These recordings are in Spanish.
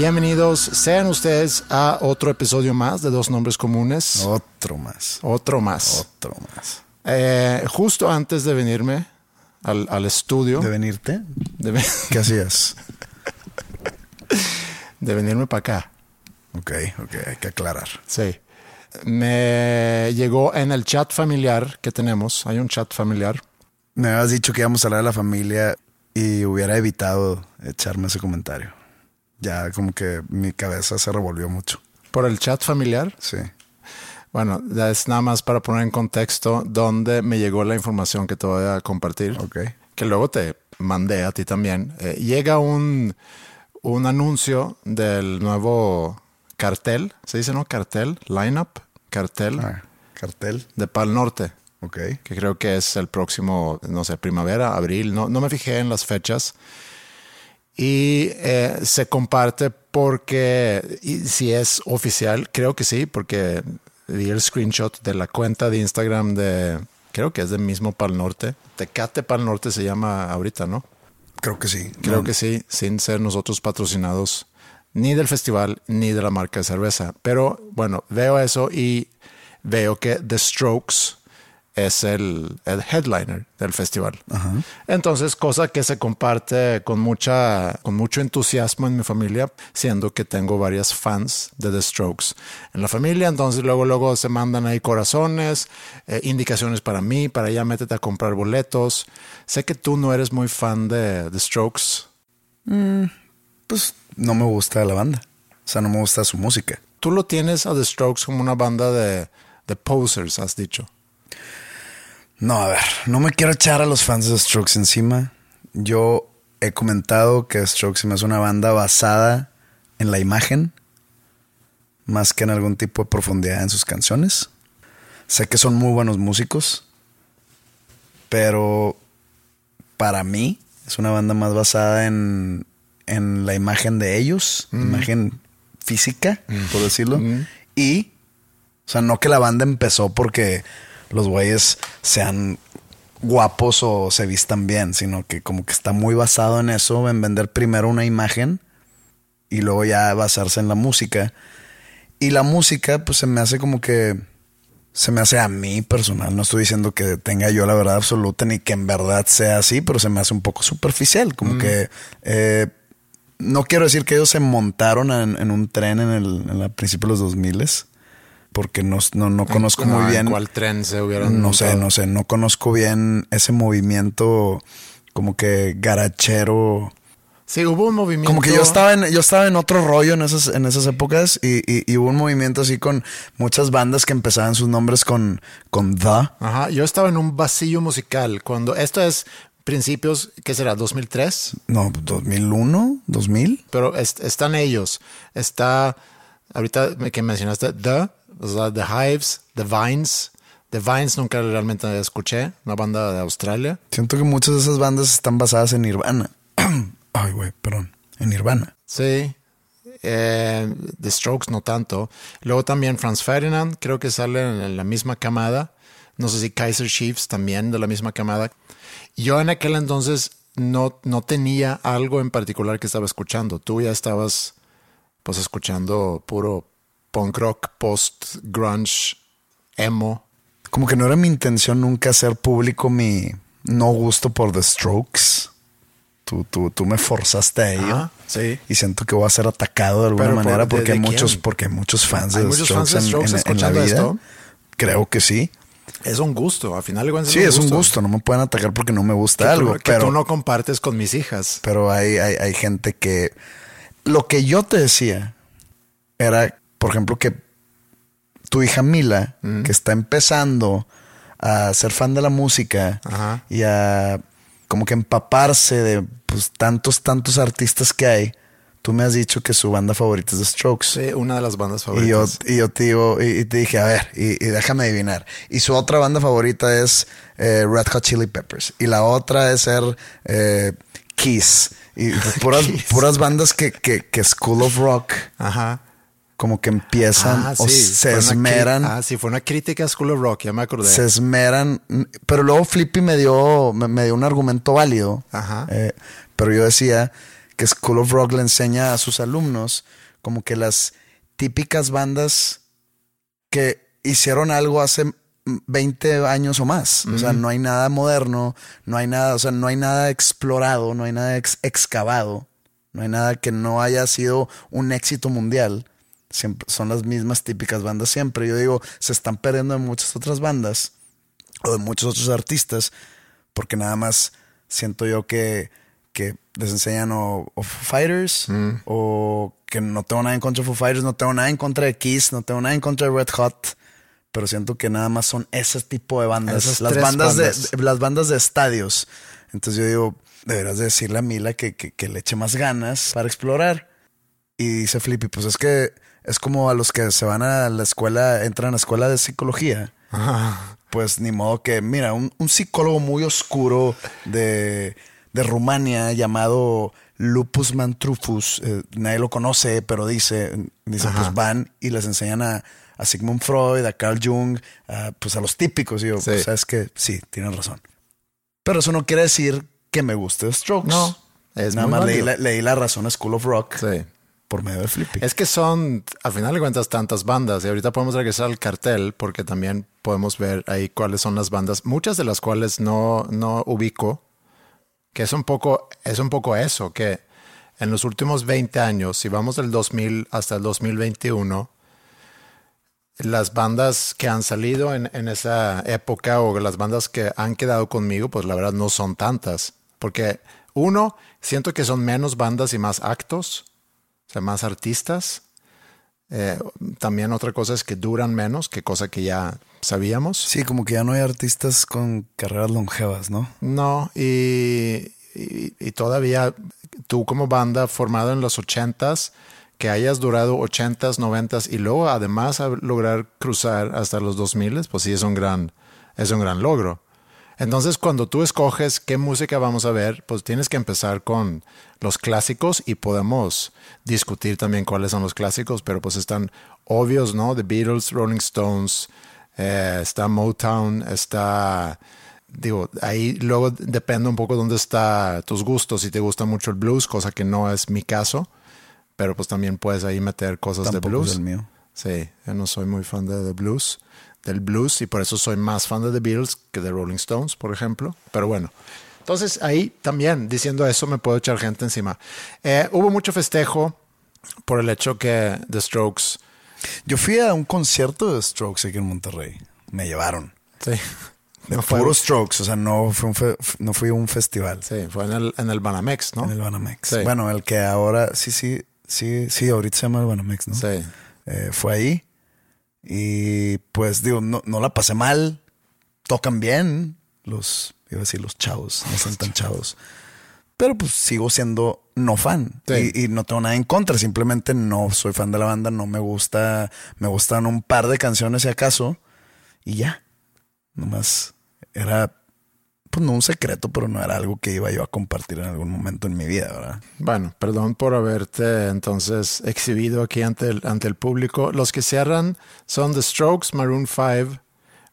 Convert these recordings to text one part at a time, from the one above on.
Bienvenidos sean ustedes a otro episodio más de Dos Nombres Comunes. Otro más. Otro más. Otro más. Eh, justo antes de venirme al, al estudio. ¿De venirte? De, ¿Qué hacías? de venirme para acá. ok, ok, hay que aclarar. Sí. Me llegó en el chat familiar que tenemos. Hay un chat familiar. Me habías dicho que íbamos a hablar de la familia y hubiera evitado echarme ese comentario. Ya como que mi cabeza se revolvió mucho. Por el chat familiar. Sí. Bueno, ya es nada más para poner en contexto dónde me llegó la información que te voy a compartir. Ok. Que luego te mandé a ti también. Eh, llega un, un anuncio del nuevo cartel. ¿Se dice no? Cartel. Lineup. Cartel Ah, cartel. de Pal Norte. Ok. Que creo que es el próximo, no sé, primavera, abril. No, no me fijé en las fechas. Y eh, se comparte porque, si es oficial, creo que sí, porque vi el screenshot de la cuenta de Instagram de, creo que es del mismo Pal Norte. Tecate Pal Norte se llama ahorita, ¿no? Creo que sí. Creo No, que sí, sin ser nosotros patrocinados ni del festival ni de la marca de cerveza. Pero bueno, veo eso y veo que The Strokes es el, el headliner del festival. Entonces, cosa que se comparte con mucha, con mucho entusiasmo en mi familia, siendo que tengo varias fans de The Strokes en la familia. Entonces, luego, luego se mandan ahí corazones, eh, indicaciones para mí, para ya métete a comprar boletos. Sé que tú no eres muy fan de The Strokes. Pues no me gusta la banda. O sea, no me gusta su música. Tú lo tienes a The Strokes como una banda de, de posers, has dicho. No, a ver, no me quiero echar a los fans de Strokes encima. Yo he comentado que Strokes hace una banda basada en la imagen, más que en algún tipo de profundidad en sus canciones. Sé que son muy buenos músicos, pero para mí es una banda más basada en, en la imagen de ellos, imagen física, por decirlo. Y, o sea, no que la banda empezó porque los güeyes sean guapos o se vistan bien, sino que como que está muy basado en eso, en vender primero una imagen y luego ya basarse en la música. Y la música, pues se me hace como que se me hace a mí personal. No estoy diciendo que tenga yo la verdad absoluta ni que en verdad sea así, pero se me hace un poco superficial. Como que eh, no quiero decir que ellos se montaron en, en un tren en el, en el principio de los 2000 porque no, no, no conozco No, muy ¿en bien. cuál tren se hubieran No sé, no sé, no conozco bien ese movimiento como que garachero Sí, hubo un movimiento. Como que yo estaba en, yo estaba en otro rollo en esas, en esas épocas y, y- y hubo un movimiento así con muchas bandas que empezaban sus nombres con, con The. Ajá, yo estaba en un vacío musical cuando esto es principios, ¿qué será? 2003, No, 2001, 2000. pero est- están ellos. Está ahorita que mencionaste The, o sea, The Hives, The Vines. The Vines nunca realmente escuché, una banda de Australia. Siento que muchas de esas bandas están basadas en Nirvana. Ay, güey, perdón. En Nirvana. Sí. Eh, The Strokes no tanto. Luego también Franz Ferdinand, creo que sale en la misma camada. No sé si Kaiser Chiefs también de la misma camada. Yo en aquel entonces no, no tenía algo en particular que estaba escuchando. Tú ya estabas pues escuchando puro punk rock, post grunge, emo. Como que no era mi intención nunca hacer público mi no gusto por The Strokes. Tú, tú, tú me forzaste a ello. Sí. Y siento que voy a ser atacado de alguna Pero manera ¿de- porque de hay muchos, porque hay muchos fans de ¿Hay The muchos Strokes, fans de en- Strokes en, en la vida. esto? Creo que sí. Es un gusto, a final de. Sí, es un gusto. No me pueden atacar porque no me gusta Que, algo. tú, que pero, tú no compartes con mis hijas. pero hay, hay, hay gente que. Lo que yo te decía era, por ejemplo, que tu hija Mila, que está empezando a ser fan de la música Ajá. y a como que empaparse de pues, tantos, tantos artistas que hay. Tú me has dicho que su banda favorita es The Strokes. Sí, una de las bandas Y yo, favoritas. y yo te digo, y, y te dije, a ver, y, y déjame adivinar. Y su otra banda favorita es eh, Red Hot Chili Peppers. Y la otra es ser eh, Kiss. Y puras, Kiss. puras bandas que, que, que School of Rock Ajá. Como que empiezan Ah, o se esmeran. Ah, sí, fue una crítica a School of Rock, ya me acordé. Se esmeran. Pero luego Flippy me dio, me, me dio un argumento válido. Ajá. Eh, pero yo decía que School of Rock le enseña a sus alumnos como que las típicas bandas que hicieron algo hace 20 años o más. O sea, no hay nada moderno, no hay nada, o sea, no hay nada explorado, no hay nada ex- excavado, no hay nada que no haya sido un éxito mundial. Siempre, son las mismas típicas bandas siempre. Yo digo, se están perdiendo de muchas otras bandas o de muchos otros artistas porque nada más siento yo que, que les enseñan o, o Foo Fighters o que no tengo nada en contra de Foo Fighters, no tengo nada en contra de Kiss, no tengo nada en contra de Red Hot, pero siento que nada más son ese tipo de bandas, Esas las bandas, bandas. De, las bandas de estadios. Entonces yo digo, deberás de decirle a Mila que, que, que le eche más ganas para explorar. Y dice Flippy, pues es que es como a los que se van a la escuela, entran a la escuela de psicología. Pues ni modo que, mira, un, un psicólogo muy oscuro de, de Rumania llamado Lupus Mantrufus, eh, nadie lo conoce, pero dice, dice pues van y les enseñan a, a Sigmund Freud, a Carl Jung, a, pues a los típicos. Y yo, Sí. pues, sabes que sí, tienes razón. Pero eso no quiere decir que me guste Strokes. No, es Nada muy más leí la, leí la razón a School of Rock Sí. Por medio de Flippy. Es que son, a final de cuentas, tantas bandas. Y ahorita podemos regresar al cartel porque también podemos ver ahí cuáles son las bandas, muchas de las cuales no, no ubico, que es un poco, es un poco eso, que en los últimos 20 años, si vamos del 2000 hasta el 2021, las bandas que han salido en, en esa época o las bandas que han quedado conmigo, pues la verdad no son tantas. Porque uno, siento que son menos bandas y más actos, o sea, más artistas. Eh, también otra cosa es que duran menos, que cosa que ya sabíamos. Sí, como que ya no hay artistas con carreras longevas, ¿no? No, y, y- y todavía tú como banda formada en los ochentas, que hayas durado ochentas, noventas y luego además a lograr cruzar hasta los dos miles, pues sí es un gran, es un gran logro. Entonces, cuando tú escoges qué música vamos a ver, pues tienes que empezar con los clásicos y podemos discutir también cuáles son los clásicos, pero pues están obvios, ¿no? The Beatles, Rolling Stones, eh, está Motown, está, digo, ahí luego depende un poco dónde está tus gustos, si te gusta mucho el blues, cosa que no es mi caso, pero pues también puedes ahí meter cosas de blues. es el mío. Sí, yo no soy muy fan de The Blues, del blues, y por eso soy más fan de The Beatles que de Rolling Stones, por ejemplo. Pero bueno, entonces ahí también, diciendo eso, me puedo echar gente encima. Eh, hubo mucho festejo por el hecho que The Strokes, Yo fui a un concierto de Strokes aquí en Monterrey. Me llevaron. sí, De No fue- puro Strokes, o sea, no fue un, fe- no fui a un festival Sí, fue en el, en el Banamex, ¿no? en el Banamex. Sí. Bueno, el que ahora, sí, sí, sí, sí, ahorita se llama el Banamex, ¿no? Sí. Eh, fue ahí. Y pues digo, no, no la pasé mal. Tocan bien los, iba a decir los chavos, no son tan chavos. Pero pues sigo siendo no fan. Sí. Y, y no tengo nada en contra. Simplemente no soy fan de la banda. No me gusta. Me gustan un par de canciones si acaso. Y ya. Nomás era. Pues no un secreto, pero no era algo que iba yo a compartir en algún momento en mi vida, ¿verdad? Bueno, perdón por haberte entonces exhibido aquí ante el, ante el público. Los que cierran son The Strokes, Maroon 5,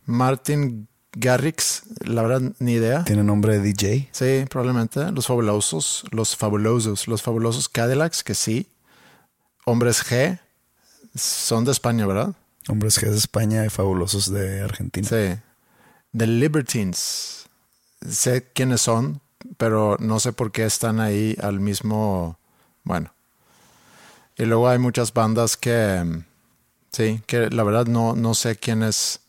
Martin Garrix, la verdad ni idea. Tiene nombre de DJ. Sí, probablemente. Los fabulosos, los fabulosos, los fabulosos Cadillacs, que sí. Hombres G, son de España, ¿verdad? Hombres es de España y fabulosos de Argentina. Sí. The Libertines, sé quiénes son, pero no sé por qué están ahí al mismo. Bueno. Y luego hay muchas bandas que. Sí, que la verdad no, no sé quiénes,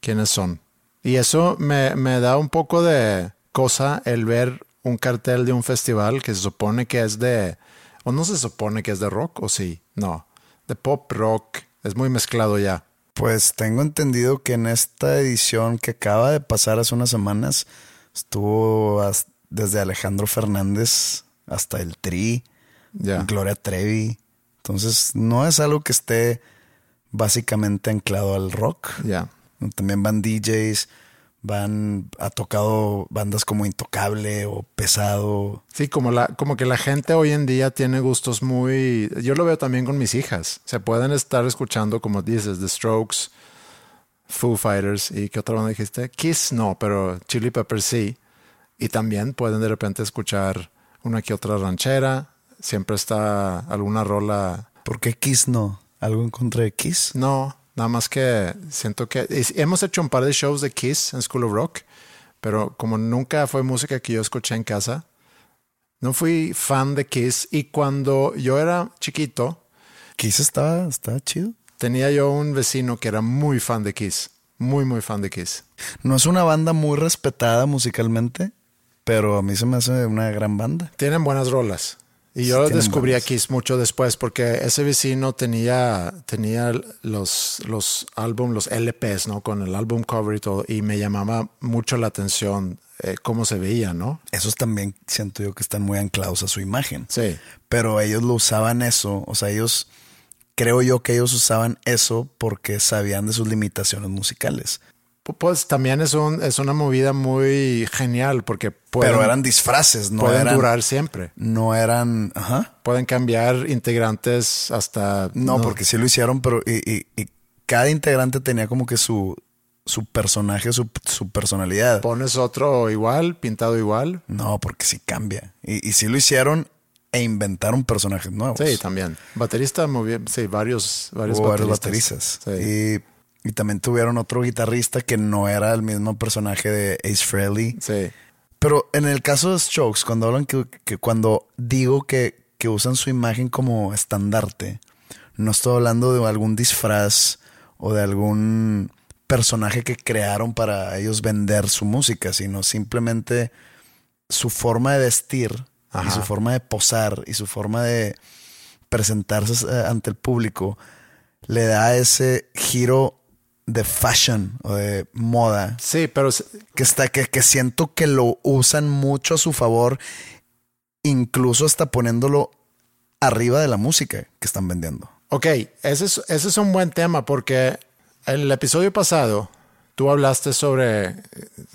quiénes son. Y eso me, me da un poco de cosa el ver un cartel de un festival que se supone que es de. O no se supone que es de rock, o sí, no. De pop rock. Es muy mezclado ya. Pues tengo entendido que en esta edición que acaba de pasar hace unas semanas estuvo desde Alejandro Fernández hasta el Tri. Gloria Trevi. Entonces no es algo que esté básicamente anclado al rock. También van DJs, van, ha tocado bandas como Intocable o Pesado. Sí, como, la, como que la gente hoy en día tiene gustos muy... Yo lo veo también con mis hijas. Se pueden estar escuchando, como dices, The Strokes, Foo Fighters y ¿qué otra banda dijiste? Kiss no, pero Chili Peppers sí. Y también pueden de repente escuchar una que otra ranchera. Siempre está alguna rola... ¿Por qué Kiss no? ¿Algo en contra de Kiss? No, nada más que siento que... Hemos hecho un par de shows de Kiss en School of Rock, pero como nunca fue música que yo escuché en casa, no fui fan de Kiss. Y cuando yo era chiquito, Kiss estaba, estaba chido. Tenía yo un vecino que era muy fan de Kiss. Muy, muy fan de Kiss. No es una banda muy respetada musicalmente, pero a mí se me hace una gran banda. Tienen buenas rolas. Y Sí, yo tienen descubrí buenas. a Kiss mucho después porque ese vecino tenía, tenía los, los álbum, los LPs, ¿no? Con el álbum cover y todo. Y me llamaba mucho la atención eh, cómo se veía, ¿no? Esos también siento yo que están muy anclados a su imagen. Sí. Pero ellos lo usaban eso, o sea, ellos, creo yo que ellos usaban eso porque sabían de sus limitaciones musicales. Pu- Pues también es, un, es una movida muy genial porque pueden, pero eran disfraces, no pueden eran, durar siempre. no eran, ajá, Pueden cambiar integrantes hasta... no, porque sí lo hicieron, pero y, y- y cada integrante tenía como que su, su personaje, su, su personalidad. Pones otro igual, pintado igual. No, porque sí cambia. Y, y sí lo hicieron e inventaron personajes nuevos. Sí, también. Baterista muy bien. Sí, varios, varios Hubo varios bateristas. bateristas. Sí. Y, y también tuvieron otro guitarrista que no era el mismo personaje de Ace Frehley. Sí. Pero en el caso de Strokes, cuando hablan que, que cuando digo que, que usan su imagen como estandarte, no estoy hablando de algún disfraz o de algún personaje que crearon para ellos vender su música, sino simplemente su forma de vestir y su forma de posar y su forma de presentarse eh, ante el público le da ese giro de fashion o de moda Sí, pero que está que, que siento que lo usan mucho a su favor, incluso hasta poniéndolo arriba de la música que están vendiendo. Ok, ese es, ese es un buen tema porque en el episodio pasado tú hablaste sobre eh,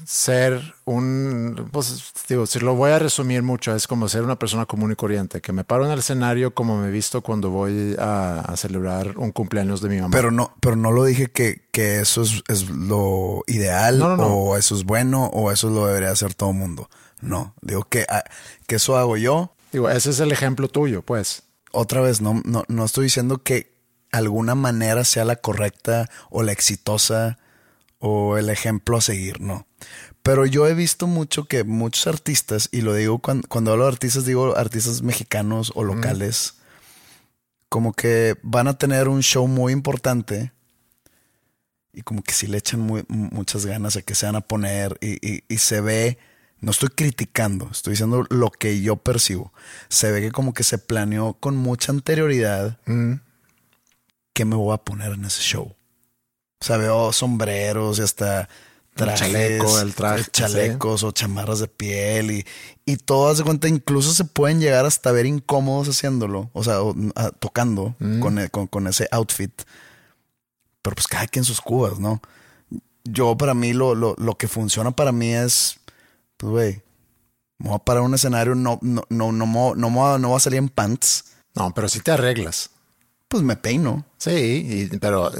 ser un, pues digo, si lo voy a resumir mucho, es como ser una persona común y corriente, que me paro en el escenario como me he visto cuando voy a, a celebrar un cumpleaños de mi mamá. Pero no, pero no lo dije que, que eso es, es lo ideal No, no, no. o eso es bueno o eso lo debería hacer todo el mundo. No, digo que, ah, que eso hago yo. digo, ese es el ejemplo tuyo, pues. Otra vez, no, no, no estoy diciendo que alguna manera sea la correcta o la exitosa o el ejemplo a seguir, no. Pero yo he visto mucho que muchos artistas, y lo digo cuando, cuando hablo de artistas, digo artistas mexicanos o locales, como que van a tener un show muy importante y como que sí le echan muy- muchas ganas a que se van a poner y, y- y se ve, no estoy criticando, estoy diciendo lo que yo percibo. Se ve que como que se planeó con mucha anterioridad qué me voy a poner en ese show. O sea, veo sombreros y hasta El trajes, chaleco, el traje, chalecos o chamarras de piel y, y todo, haz de cuenta, incluso se pueden llegar hasta ver incómodos haciéndolo, o sea, o, ah, tocando Mm. con, e- con- con ese outfit. Pero pues cada quien sus cubas, ¿no? Yo para mí lo, lo, lo que funciona para mí es, pues güey, me voy a parar un escenario, no, no, no, no, mo- no, mo- no voy a salir en pants, No, pero si te arreglas. Pues me peino. Sí, y- pero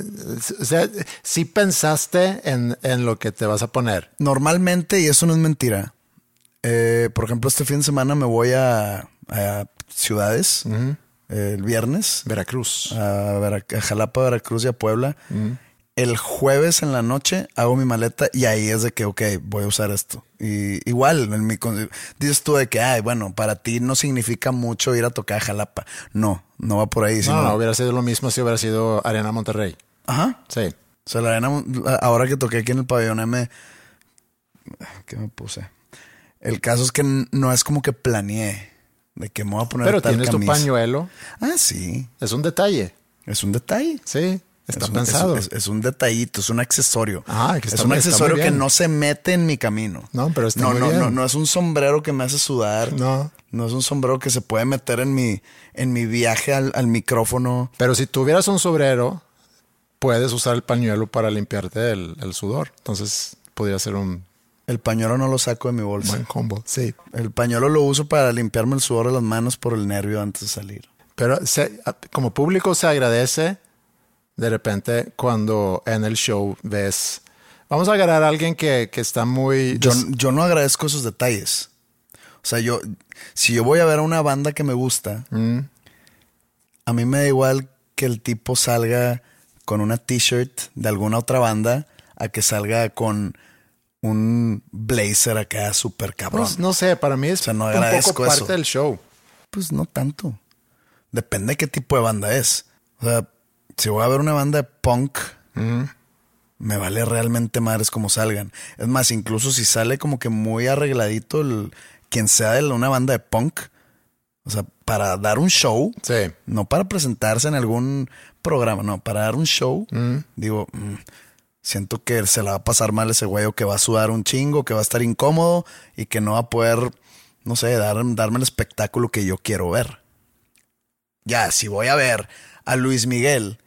o sea, si pensaste en, en lo que te vas a poner. Normalmente, y eso no es mentira, eh, por ejemplo, este fin de semana me voy a, a ciudades eh, el viernes, Veracruz. a, Vera- a Jalapa, Veracruz y a Puebla. El jueves en la noche hago mi maleta y ahí es de que, ok, voy a usar esto. Y igual, en mi, dices tú de que, ay, bueno, para ti no significa mucho ir a tocar a Jalapa. No, no va por ahí. no, sino- no, hubiera sido lo mismo si hubiera sido Arena Monterrey. Ajá. Sí. O sea, la arena, ahora que toqué aquí en el pabellón M, ¿qué me puse? El caso es que no es como que planeé de que me voy a poner Pero tal tienes tu camisa. pañuelo. Ah, sí. Es un detalle. Es un detalle. Sí, está es un, pensado. Es, es- un detallito, es un accesorio. Ajá, que es un accesorio que no se mete en mi camino. No, pero está no, muy no, bien. no, no es un sombrero que me hace sudar. No. No es un sombrero que se puede meter en mi, en mi viaje al, al micrófono. Pero si tuvieras un sobrero, puedes usar el pañuelo para limpiarte el, el sudor. Entonces podría ser un El pañuelo no lo saco de mi bolsa. buen combo. Sí. El pañuelo lo uso para limpiarme el sudor de las manos por el nervio antes de salir. Pero se- como público se agradece de repente cuando en el show ves. Vamos a agarrar a alguien que, que está muy. Yo, yo no agradezco esos detalles. O sea, yo, si yo voy a ver a una banda que me gusta, a mí me da igual que el tipo salga con una t-shirt de alguna otra banda a que salga con un blazer acá súper cabrón. Pues, no sé, para mí es O sea, no un agradezco poco parte eso. del show. Pues no tanto. Depende de qué tipo de banda es. O sea, si voy a ver una banda de punk, me vale realmente madres como salgan. Es más, incluso si sale como que muy arregladito el, quien sea de una banda de punk, o sea, para dar un show, Sí. no para presentarse en algún programa, no, para dar un show, digo, mm, siento que se la va a pasar mal ese güey o que va a sudar un chingo, que va a estar incómodo y que no va a poder, no sé, dar, darme el espectáculo que yo quiero ver. Ya, si voy a ver a Luis Miguel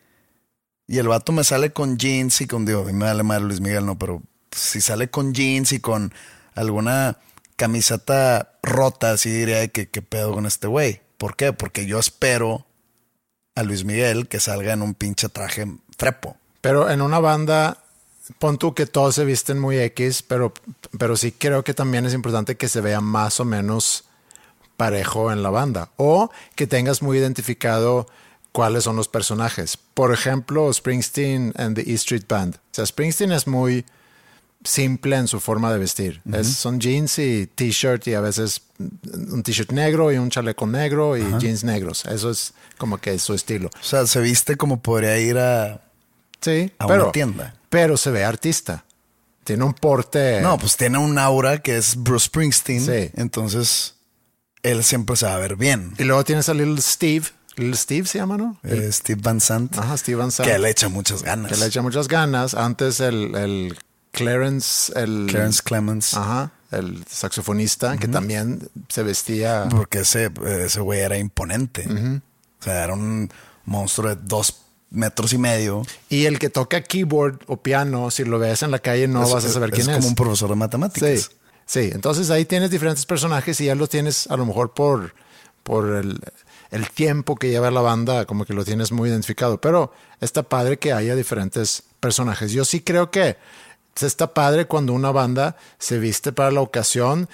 y el vato me sale con jeans y con, digo, me vale mal Luis Miguel, no, pero si sale con jeans y con alguna camiseta rota, así diría que qué pedo con este güey. ¿Por qué? Porque yo espero a Luis Miguel que salga en un pinche traje frepo. Pero en una banda, pon tú que todos se visten muy X, pero, pero sí creo que también es importante que se vea más o menos parejo en la banda. O que tengas muy identificado cuáles son los personajes. Por ejemplo, Springsteen and the E Street Band. O sea, Springsteen es muy simple en su forma de vestir. Es- son jeans y t-shirt y a veces un t-shirt negro y un chaleco negro y jeans negros. Eso es como que su estilo. O sea, se viste como podría ir a... Sí, A pero, una tienda. Pero se ve artista. Tiene un porte. No, pues tiene un aura que es Bruce Springsteen. Sí. Entonces, él siempre se va a ver bien. Y luego tienes a Little Steve. Steve se llama, ¿no? El- Eh, Steve Van Sant. Ajá, Steve Van Sant. Que le echa muchas ganas. que le echa muchas ganas. Antes el, el Clarence, el Clarence Clemens. Ajá, el saxofonista, que también se vestía. Porque ese, ese güey era imponente. O sea, era un monstruo de dos metros y medio. Y el que toca keyboard o piano, si lo ves en la calle, no vas a saber quién es. como un profesor de matemáticas. Sí, sí. Entonces ahí tienes diferentes personajes y ya los tienes a lo mejor por, por el, el tiempo que lleva la banda, como que lo tienes muy identificado. Pero está padre que haya diferentes personajes. Yo sí creo que está padre cuando una banda se viste para la ocasión.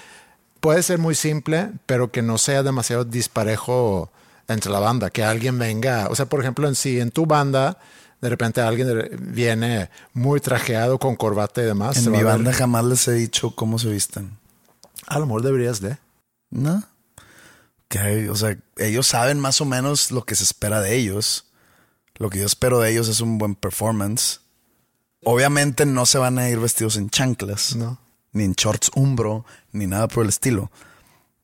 Puede ser muy simple, pero que no sea demasiado disparejo entre la banda. Que alguien venga, o sea, por ejemplo, en si en tu banda de repente alguien viene muy trajeado con corbata y demás. En mi banda jamás les he dicho cómo se visten. a lo mejor deberías de. ¿No? Que, o sea, ellos saben más o menos lo que se espera de ellos. Lo que yo espero de ellos es un buen performance. Obviamente no se van a ir vestidos en chanclas, No. ni en shorts umbro, ni nada por el estilo.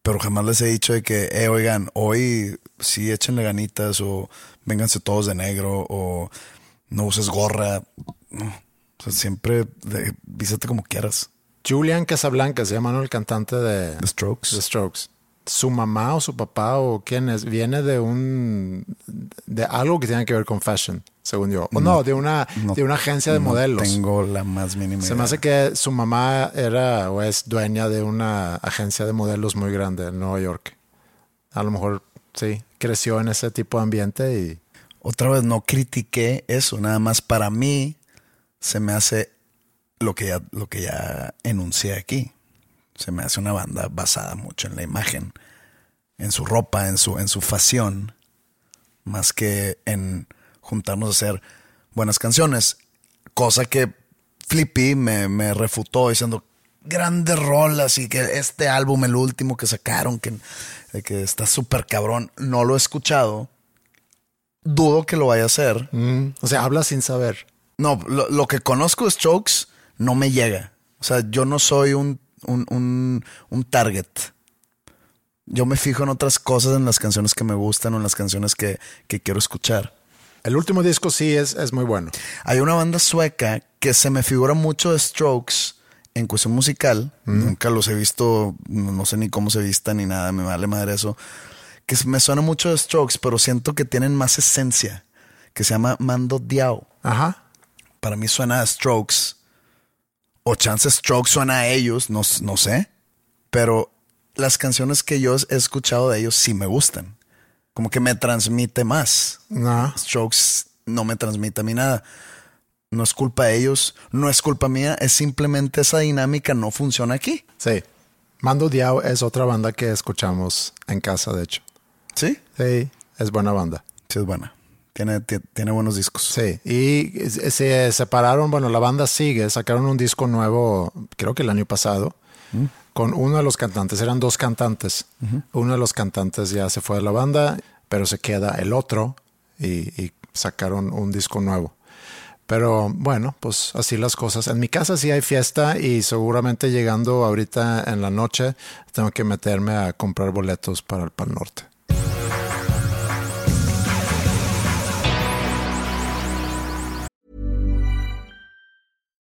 Pero jamás les he dicho de que, eh, oigan, hoy sí échenle ganitas o vénganse todos de negro o no uses gorra. No. O sea, siempre de- como quieras. Julian Casablanca se llama ¿no? el cantante de The Strokes. The Strokes. Su mamá o su papá o quién es, viene de un de algo que tiene que ver con fashion, según yo. O no, de una No- de una agencia de no modelos. tengo la más mínima Se idea. me hace que su mamá era o es dueña de una agencia de modelos muy grande en Nueva York. A lo mejor sí, creció en ese tipo de ambiente y Otra vez no critiqué eso, nada más para mí se me hace lo que ya, lo que ya enuncié aquí. Se me hace una banda basada mucho en la imagen, en su ropa, en su, en su fashion, más que en juntarnos a hacer buenas canciones. Cosa que Flippy me, me refutó diciendo grandes rolas y que este álbum, el último que sacaron, que, que está súper cabrón, no lo he escuchado. Dudo que lo vaya a hacer. Mm, o sea, habla sin saber. No, lo, lo que conozco de Strokes no me llega. O sea, yo no soy un, un, un, un target. Yo me fijo en otras cosas, en las canciones que me gustan o en las canciones que, que quiero escuchar. El último disco sí es, es muy bueno. Hay una banda sueca que se me figura mucho de Strokes en cuestión musical. Nunca los he visto, no no sé ni cómo se vistan ni nada, me vale madre eso. Que me suena mucho de Strokes, pero siento que tienen más esencia. Que se llama Mando Diao. Ajá. Para mí suena a Strokes. O chance Strokes suena a ellos, no, no sé. Pero las canciones que yo he escuchado de ellos sí me gustan. Como que me transmite más. No. Strokes no me transmite a mí nada. No es culpa de ellos, no es culpa mía, es simplemente esa dinámica no funciona aquí. Sí. Mando Diao es otra banda que escuchamos en casa, de hecho. ¿Sí? Sí, es buena banda. Sí, es buena. Tiene, ti- tiene buenos discos. Sí, y se separaron, bueno, la banda sigue, sacaron un disco nuevo, creo que el año pasado, con uno de los cantantes, eran dos cantantes. Uno de los cantantes ya se fue de la banda, pero se queda el otro y, y sacaron un disco nuevo. Pero bueno, pues así las cosas. En mi casa sí hay fiesta y seguramente llegando ahorita en la noche tengo que meterme a comprar boletos para el Pal Norte.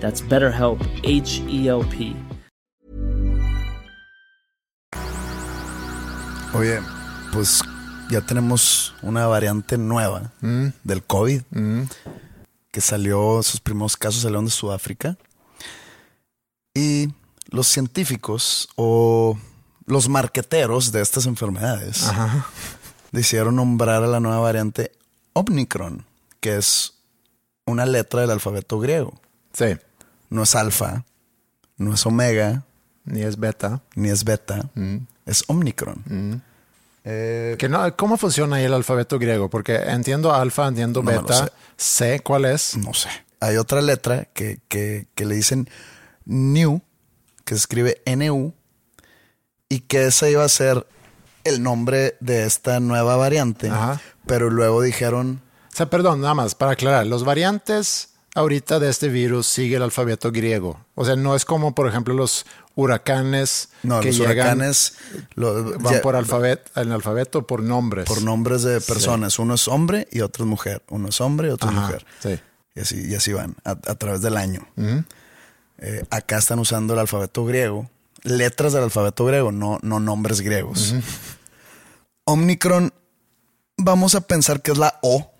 That's BetterHelp, H E L P. Oye, pues ya tenemos una variante nueva del COVID que salió, sus primeros casos salieron de Sudáfrica. Y los científicos o los marqueteros de estas enfermedades decidieron nombrar a la nueva variante Omicron, que es una letra del alfabeto griego. Sí, No es alfa, no es omega, ni es beta. ni es beta, es Omicron. Eh, Que no, ¿Cómo funciona ahí el alfabeto griego? Porque entiendo alfa, entiendo No beta, sé cuál es. no sé. Hay otra letra que, que, que le dicen New, que se escribe NU, y que ese iba a ser el nombre de esta nueva variante. Ajá. Pero luego dijeron, O sea, perdón, nada más para aclarar, los variantes ahorita de este virus sigue el alfabeto griego. O sea, no es como, por ejemplo, los huracanes no, que los llegan, huracanes lo- van ya- por alfabeto, en alfabeto por nombres. por nombres de personas. Uno es hombre y otro es mujer. Uno es hombre y otro es mujer. sí. Y así, y así van a, a través del año. Eh, acá están usando el alfabeto griego, letras del alfabeto griego, no, no nombres griegos. Omicron, vamos a pensar que es la O.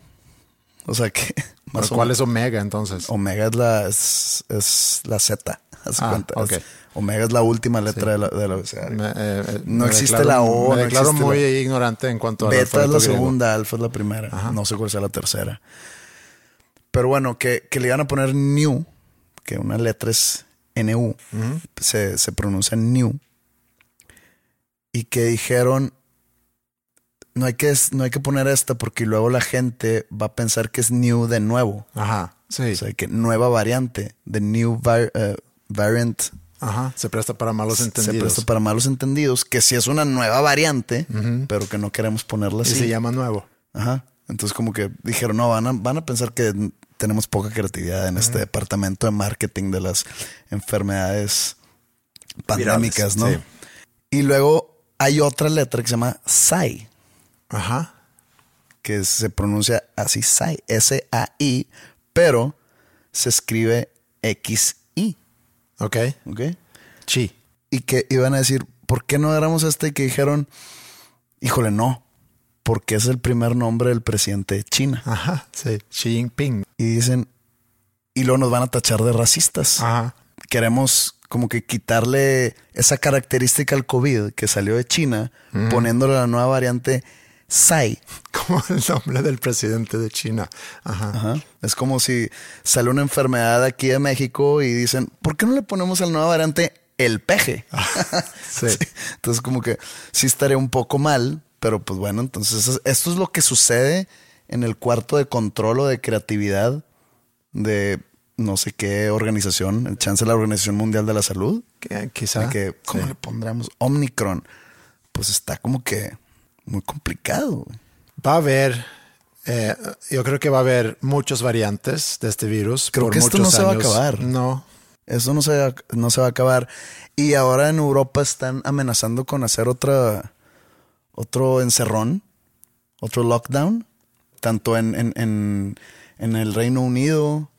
O sea que. ¿Pero Más ¿Cuál es Omega entonces? Omega es la, es, es la Z. de Ah, cuenta. ok. Es- Omega es la última letra de de abecedario. Me- eh, eh, No existe declaro- la O, Me declaro muy la- ignorante en cuanto a Beta es la segunda, alfa es la primera. Ajá. No sé cuál sea la tercera. Pero bueno, que, que le iban a poner new, que una letra es NU, se, se pronuncia new. Y que dijeron, no hay que, no hay que poner esta porque luego la gente va a pensar que es new de nuevo. Ajá, sí. O sea, que nueva variante, the new var- eh, variant Ajá, se presta para malos se entendidos. presta para malos entendidos, que sí es una nueva variante, pero que no queremos ponerla y así. se llama nuevo. Ajá. Entonces como que dijeron, no, van a, van a pensar que tenemos poca creatividad en este departamento de marketing de las enfermedades pandémicas, ¿no? sí. Y luego hay otra letra que se llama SAI, Ajá. que se pronuncia así SAI, S-A-I, pero se escribe X-I, Ok. ¿ok? Chi. y que iban a decir, ¿por qué no éramos este? Y que dijeron, híjole, no, porque es el primer nombre del presidente de China. Ajá, sí. Xi Jinping. Y dicen, y luego nos van a tachar de racistas. Ajá. Queremos como que quitarle esa característica al COVID que salió de China, poniéndole la nueva variante SAI. Como el nombre del presidente de China. Ajá. Ajá. Es como si sale una enfermedad aquí de México y dicen, ¿por qué no le ponemos la nueva variante el peje? Sí. Sí. Entonces como que sí estaría un poco mal, pero pues bueno, entonces es- esto es lo que sucede en el cuarto de control o de creatividad de no sé qué organización, el chance de la Organización Mundial de la Salud, Que- Quizá. que, ¿cómo sí. le pondremos? Omicron. Pues está como que muy complicado. güey. Va a haber, eh, yo creo que va a haber muchas variantes de este virus. Creo por que esto no se va a acabar. No. Eso no se, va, no se va a acabar. Y ahora en Europa están amenazando con hacer otra, otro encerrón, otro lockdown, tanto en, en, en, en el Reino Unido,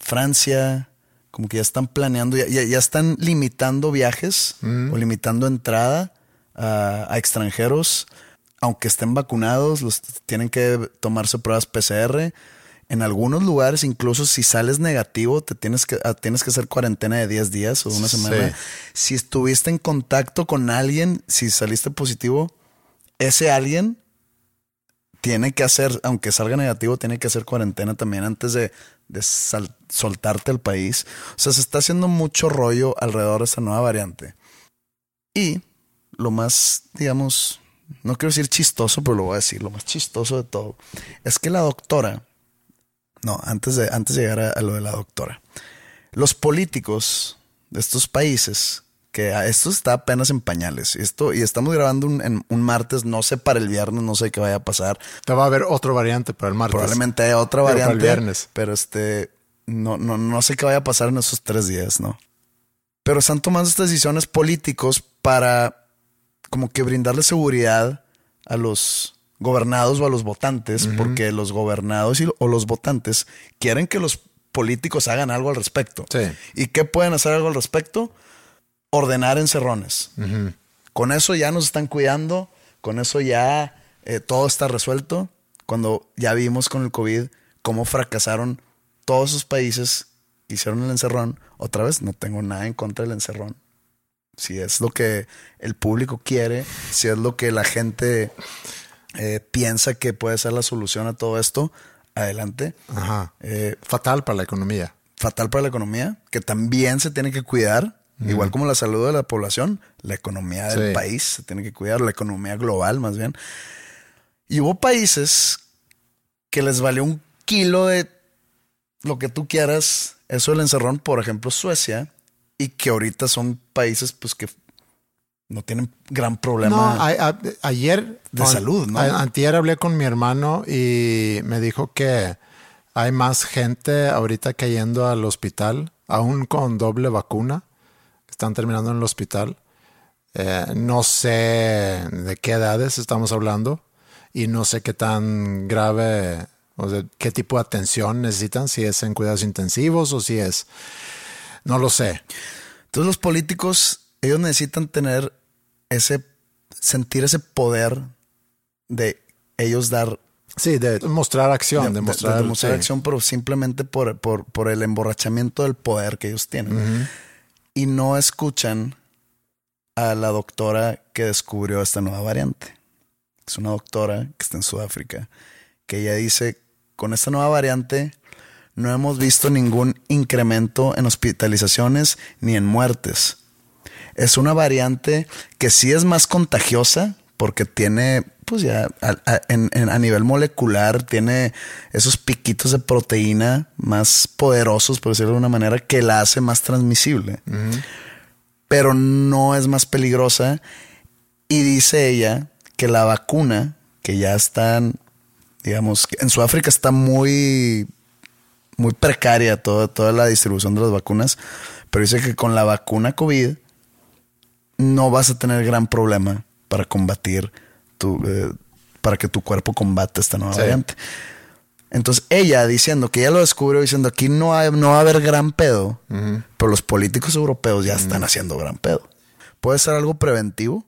Francia, como que ya están planeando, ya, ya, ya están limitando viajes o limitando entrada a, a extranjeros, aunque estén vacunados, los tienen que tomarse pruebas PCR. En algunos lugares, incluso si sales negativo, te tienes que, ah, tienes que hacer cuarentena de 10 días o una Sí. semana. Si estuviste en contacto con alguien, si saliste positivo, ese alguien tiene que hacer, aunque salga negativo, tiene que hacer cuarentena también antes de, de sal- soltarte al país. O sea, se está haciendo mucho rollo alrededor de esta nueva variante. Y lo más, digamos, no quiero decir chistoso, pero lo voy a decir, lo más chistoso de todo, es que la doctora, no, antes de, antes de llegar a, a lo de la doctora, los políticos de estos países, que a- esto está apenas en pañales, y esto, y estamos grabando un, en un martes, no sé para el viernes, no sé qué vaya a pasar, Te va a haber otra variante para el martes. probablemente haya otra Pero para el variante, viernes. pero este, no, no, no sé qué vaya a pasar en esos tres días, ¿no? Pero están tomando estas decisiones políticos para como que brindarle seguridad a los gobernados o a los votantes, porque los gobernados y, o los votantes quieren que los políticos hagan algo al respecto. Sí. ¿Y qué pueden hacer algo al respecto? Ordenar encerrones. Con eso ya nos están cuidando, con eso ya eh, todo está resuelto. Cuando ya vimos con el COVID cómo fracasaron todos esos países que hicieron el encerrón, otra vez no tengo nada en contra del encerrón. Si es lo que el público quiere, si es lo que la gente eh, piensa que puede ser la solución a todo esto, adelante. Ajá. Eh, Fatal para la economía. fatal para la economía, que también se tiene que cuidar, igual como la salud de la población, la economía del Sí. país se tiene que cuidar, la economía global más bien. Y hubo países que les valió un kilo de lo que tú quieras, eso del encerrón, por ejemplo Suecia, y que ahorita son países pues que no tienen gran problema. No, a- a- ayer De salud, ¿no? a- Antier hablé con mi hermano y me dijo que hay más gente ahorita cayendo al hospital, aún con doble vacuna, están terminando en el hospital. Eh, no sé de qué edades estamos hablando y no sé qué tan grave, o sea, qué tipo de atención necesitan, si es en cuidados intensivos o si es No lo sé. Entonces los políticos, ellos necesitan tener ese, sentir ese poder de ellos dar Sí, de mostrar acción, de, de- de- mostrar, de mostrar sí. acción, pero simplemente por, por, por el emborrachamiento del poder que ellos tienen. Y no escuchan a la doctora que descubrió esta nueva variante. Es una doctora que está en Sudáfrica, que ella dice, con esta nueva variante no hemos visto ningún incremento en hospitalizaciones ni en muertes. Es una variante que sí es más contagiosa porque tiene, pues ya a, a- en- en- a nivel molecular, tiene esos piquitos de proteína más poderosos, por decirlo de alguna manera, que la hace más transmisible. Pero no es más peligrosa. Y dice ella que la vacuna, que ya están, digamos, en Sudáfrica está muy muy precaria toda, toda la distribución de las vacunas, pero dice que con la vacuna COVID no vas a tener gran problema para combatir tu, eh, para que tu cuerpo combate esta nueva Sí. variante. Entonces ella diciendo que ya lo descubrió diciendo aquí no, hay- no va a haber gran pedo, pero los políticos europeos ya están haciendo gran pedo. Puede ser algo preventivo,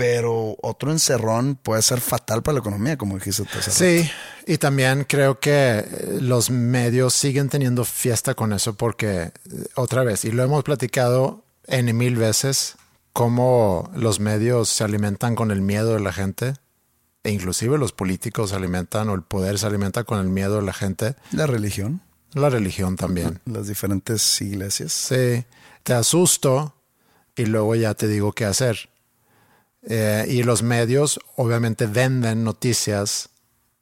pero otro encerrón puede ser fatal para la economía, como dijiste rato. Sí, y también creo que eh, los medios siguen teniendo fiesta con eso porque, eh, otra vez, y lo hemos platicado en mil veces, cómo los medios se alimentan con el miedo de la gente, e inclusive los políticos se alimentan o el poder se alimenta con el miedo de la gente, La religión, la religión también. las diferentes iglesias. Sí, te asusto y luego ya te digo qué hacer. Eh, y los medios obviamente venden noticias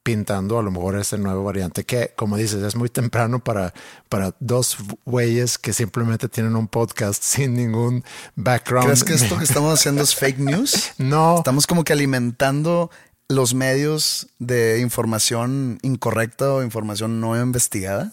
pintando a lo mejor esta nueva variante que, como dices, es muy temprano para, para dos güeyes que simplemente tienen un podcast sin ningún background. ¿Crees que esto que estamos haciendo es fake news? No. Estamos como que alimentando los medios de información incorrecta o información no investigada.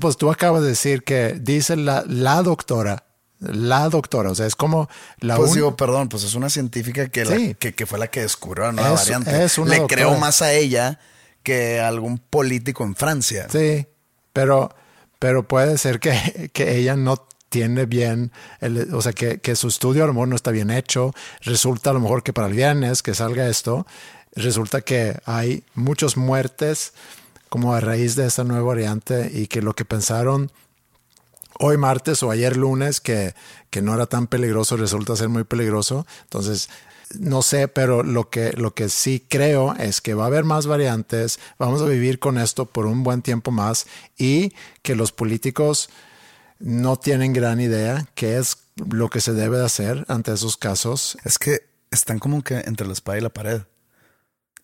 Pues tú acabas de decir que dice la, la doctora, la doctora, o sea, es como la Pues un- digo, perdón, pues es una científica que, la- que, que fue la que descubrió la nueva Es- variante. es una Le doctora. creo más a ella que a algún político en Francia. Sí, pero, pero puede ser que, que ella no tiene bien, el- o sea, que, que su estudio a lo mejor no está bien hecho. Resulta a lo mejor que para el viernes que salga esto, resulta que hay muchas muertes como a raíz de esta nueva variante y que lo que pensaron hoy martes o ayer lunes que, que no era tan peligroso resulta ser muy peligroso. Entonces, no sé, pero lo que, lo que sí creo es que va a haber más variantes, vamos a vivir con esto por un buen tiempo más y que los políticos no tienen gran idea qué es lo que se debe de hacer ante esos casos. Es que están como que entre la espada y la pared.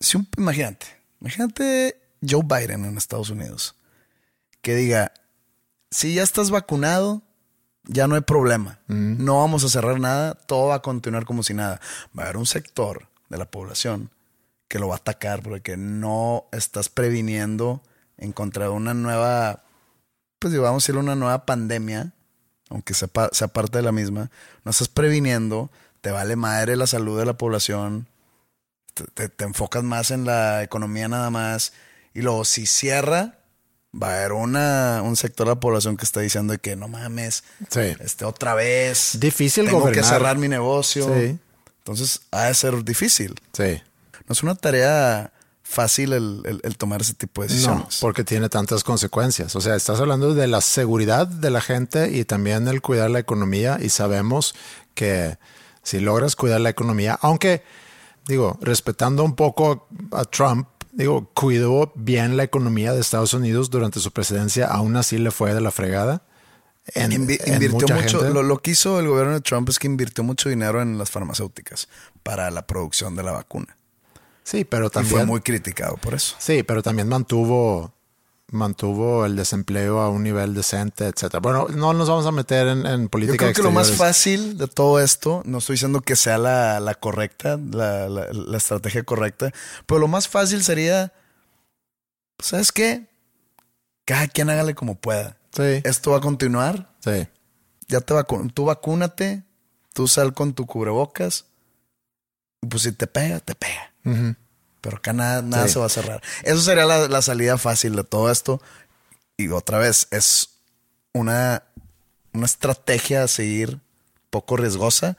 Si un, imagínate, imagínate Joe Biden en Estados Unidos que diga, si ya estás vacunado, ya no hay problema. No vamos a cerrar nada, todo va a continuar como si nada. Va a haber un sector de la población que lo va a atacar porque no estás previniendo en contra de una nueva, pues a decir una nueva pandemia, aunque sea, sea parte de la misma. No estás previniendo, te vale madre la salud de la población, te, te- te enfocas más en la economía nada más. Y luego, si cierra, va a haber una, un sector de la población que está diciendo que no mames, Sí. este, otra vez. Difícil tengo gobernar. que cerrar mi negocio. Sí. Entonces, ha de ser difícil. Sí. No es una tarea fácil el, el- el tomar ese tipo de No, decisiones. porque tiene tantas consecuencias. O sea, estás hablando de la seguridad de la gente y también el cuidar la economía y sabemos que si logras cuidar la economía, aunque digo, respetando un poco a Trump, digo, cuidó bien la economía de Estados Unidos durante su presidencia, aún así le fue de la fregada. En, Invi- en invirtió mucho. Lo, lo que hizo el gobierno de Trump es que invirtió mucho dinero en las farmacéuticas para la producción de la vacuna. Sí, pero Y también fue muy criticado por eso. Sí, pero también mantuvo mantuvo el desempleo a un nivel decente, etcétera. Bueno, no nos vamos a meter en, en Yo política creo que lo más fácil de todo esto, no estoy diciendo que sea la, la correcta, la, la- la estrategia correcta, pero lo más fácil sería, ¿sabes qué? Cada quien hágale como pueda. Sí, Esto va a continuar. sí. Ya te vacu tú vacúnate, tú sal con tu cubrebocas. Y pues si te pega, te pega. Ujú. Pero acá nada, nada Sí. se va a cerrar. Eso sería la, la salida fácil de todo esto. Y otra vez, es una, una estrategia a seguir poco riesgosa,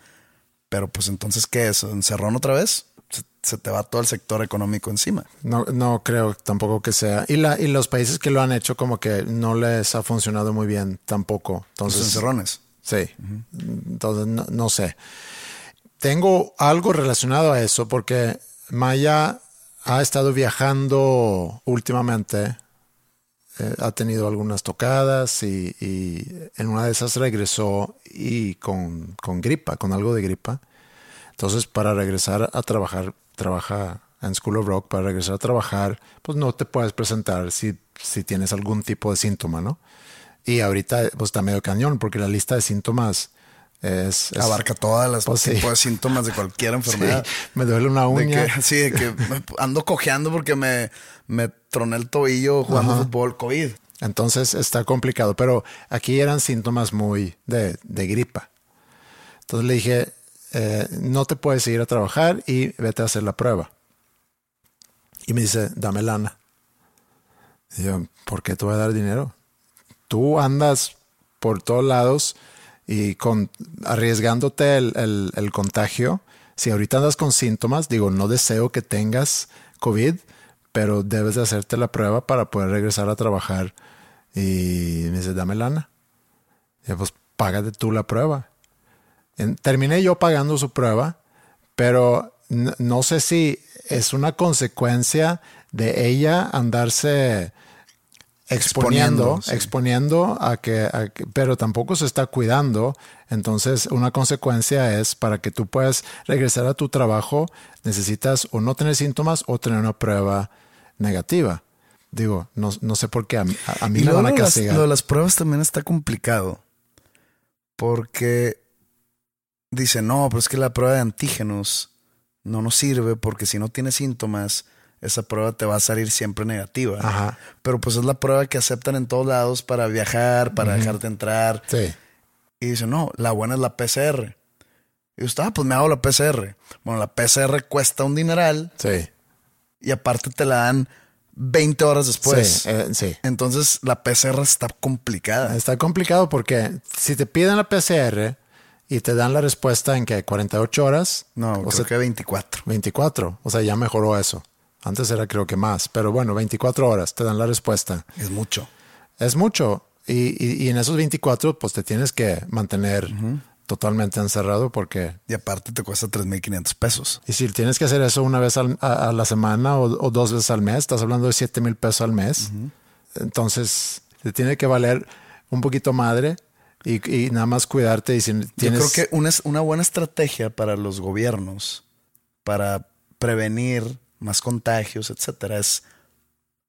pero pues entonces, ¿qué es? ¿Encerrón otra vez? Se, se te va todo el sector económico encima. No, no creo tampoco que sea. Y, la, y los países que lo han hecho como que no les ha funcionado muy bien tampoco. Los Entonces, encerrones. Sí. Entonces, no, no sé. Tengo algo relacionado a eso porque Maya ha estado viajando últimamente. eh, ha tenido algunas tocadas y, y en una de esas regresó y con, con gripa, con algo de gripa. Entonces, para regresar a trabajar, trabaja en School of Rock, para regresar a trabajar, pues no te puedes presentar si, si tienes algún tipo de síntoma, ¿no? Y ahorita, pues está medio cañón, porque la lista de síntomas es... es- Abarca todas las Pues sí. tipos de síntomas de cualquier enfermedad. Sí, me duele una De uña. que, sí, de que ando cojeando porque me, me troné el tobillo jugando Ajá. fútbol COVID. Entonces está complicado, pero aquí eran síntomas muy de, de gripa. Entonces le dije, eh, no te puedes ir a trabajar y vete a hacer la prueba. Y me dice, dame lana. Y yo, ¿por qué te voy a dar dinero? Tú andas por todos lados y arriesgándote el, el- contagio. Si ahorita andas con síntomas, digo, no deseo que tengas COVID, pero debes de hacerte la prueba para poder regresar a trabajar. Y me dice, dame lana. Y pues págate tú la prueba. En- terminé yo pagando su prueba, pero n- no sé si es una consecuencia de ella andarse exponiendo, Exponiendo, sí. exponiendo a que, a que- pero tampoco se está cuidando. Entonces, una consecuencia es para que tú puedas regresar a tu trabajo, necesitas o no tener síntomas o tener una prueba negativa. Digo, no, no sé por qué a, mí- a- a mí Y me van a las- castigar. lo de las pruebas también está complicado. Porque dice, no, pero es que la prueba de antígenos no nos sirve porque si no tienes síntomas, esa prueba te va a salir siempre negativa. Ajá. Pero pues es la prueba que aceptan en todos lados para viajar, para dejarte entrar. Sí. Y dice, no, la buena es la PCR. Y usted, ah, pues me hago la PCR. Bueno, la PCR cuesta un dineral Sí. y aparte te la dan 20 horas después. sí, eh, sí. Entonces la PCR está complicada. Está complicado porque si te piden la PCR y te dan la respuesta en que 48 horas, No, o creo sea, que 24. 24, o sea, ya mejoró eso. Antes era creo que más, pero bueno, 24 horas te dan la respuesta. Es mucho. Es mucho. Y, y- y en esos 24, pues te tienes que mantener totalmente encerrado porque... Y aparte te cuesta 3.500 pesos. Y si tienes que hacer eso una vez al- a, a la semana o, o dos veces al mes, estás hablando de 7 mil pesos al mes. Entonces, te tiene que valer un poquito madre y, y nada más cuidarte. Y si tienes... Yo creo que una, una buena estrategia para los gobiernos para prevenir más contagios, etcétera, es,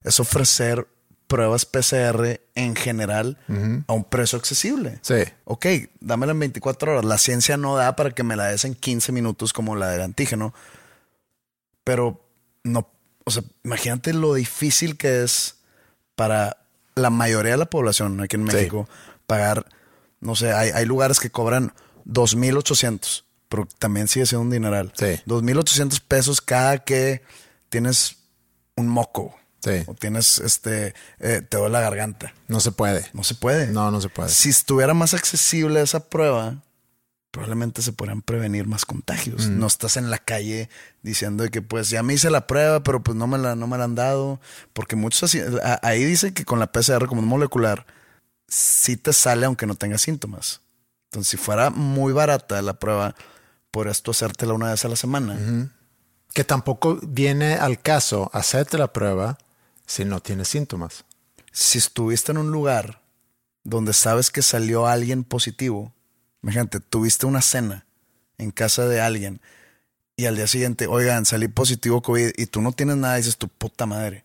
es ofrecer pruebas PCR en general a un precio accesible. Sí. Ok, dámela en 24 horas. La ciencia no da para que me la des en 15 minutos como la del antígeno. Pero no, o sea, imagínate lo difícil que es para la mayoría de la población aquí en Sí. México pagar, no sé, hay, hay lugares que cobran 2.800, pero también sigue siendo un dineral. Sí. 2.800 pesos cada que tienes un moco. Sí. O tienes, este, eh, te duele la garganta. No se puede. No se puede. No, no se puede. Si estuviera más accesible esa prueba, probablemente se podrían prevenir más contagios. Mm. No estás en la calle diciendo que pues ya me hice la prueba, pero pues no me la, no me la han dado. Porque muchos así, a- ahí dice que con la PCR como molecular, sí te sale aunque no tengas síntomas. Entonces, si fuera muy barata la prueba, podrías tú hacértela una vez a la semana. Que tampoco viene al caso hacerte la prueba si no tienes síntomas. si estuviste en un lugar donde sabes que salió alguien positivo, imagínate, tuviste una cena en casa de alguien y al día siguiente, oigan, salí positivo COVID y tú no tienes nada, dices tu puta madre.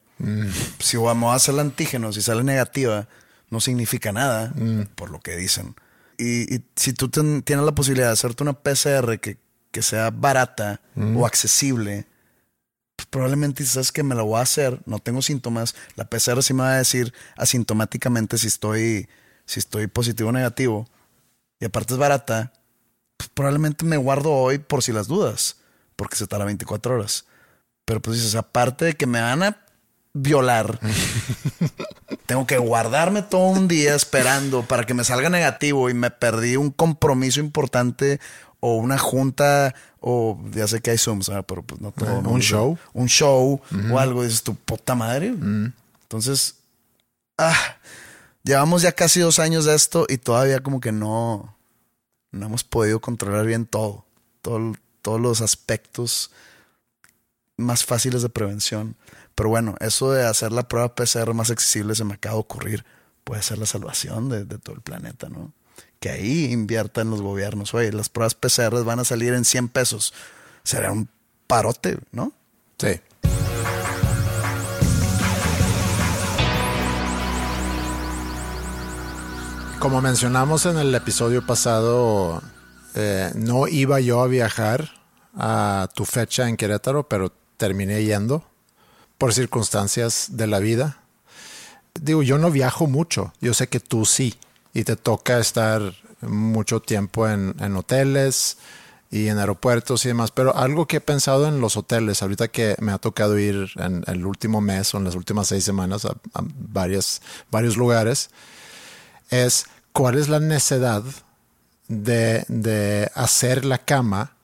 Si vamos a hacer el antígeno, si sale negativa, no significa nada, por lo que dicen. Y, y si tú ten- tienes la posibilidad de hacerte una PCR que, que sea barata o accesible, pues probablemente sabes que me la voy a hacer, no tengo síntomas, la PCR sí me va a decir asintomáticamente si estoy, si estoy positivo o negativo, y aparte es barata, pues probablemente me guardo hoy por si las dudas, porque se tarda 24 horas. Pero pues dices, aparte de que me van a violar, tengo que guardarme todo un día esperando para que me salga negativo y me perdí un compromiso importante o una junta o ya sé que hay Zooms, ¿verdad? pero pues no todo. ¿no? un show. Un show o algo. Dices tu puta madre. Entonces, ah, llevamos ya casi dos años de esto y todavía como que no, no hemos podido controlar bien todo. todo todos los aspectos más fáciles de prevención. Pero bueno, eso de hacer la prueba PCR más accesible se me acaba de ocurrir. Puede ser la salvación de, todo el planeta, ¿no? Que ahí inviertan los gobiernos. Oye, las pruebas PCR van a salir en 100 pesos. Será un parote, ¿no? Sí. Como mencionamos en el episodio pasado, eh, no iba yo a viajar a tu fecha en Querétaro, pero terminé yendo por circunstancias de la vida. Digo, yo no viajo mucho, yo sé que tú sí, y te toca estar mucho tiempo en, hoteles y en aeropuertos y demás, pero algo que he pensado en los hoteles, ahorita que me ha tocado ir en el último mes o en las últimas seis semanas a, a varios lugares, es cuál es la necesidad de, de hacer la cama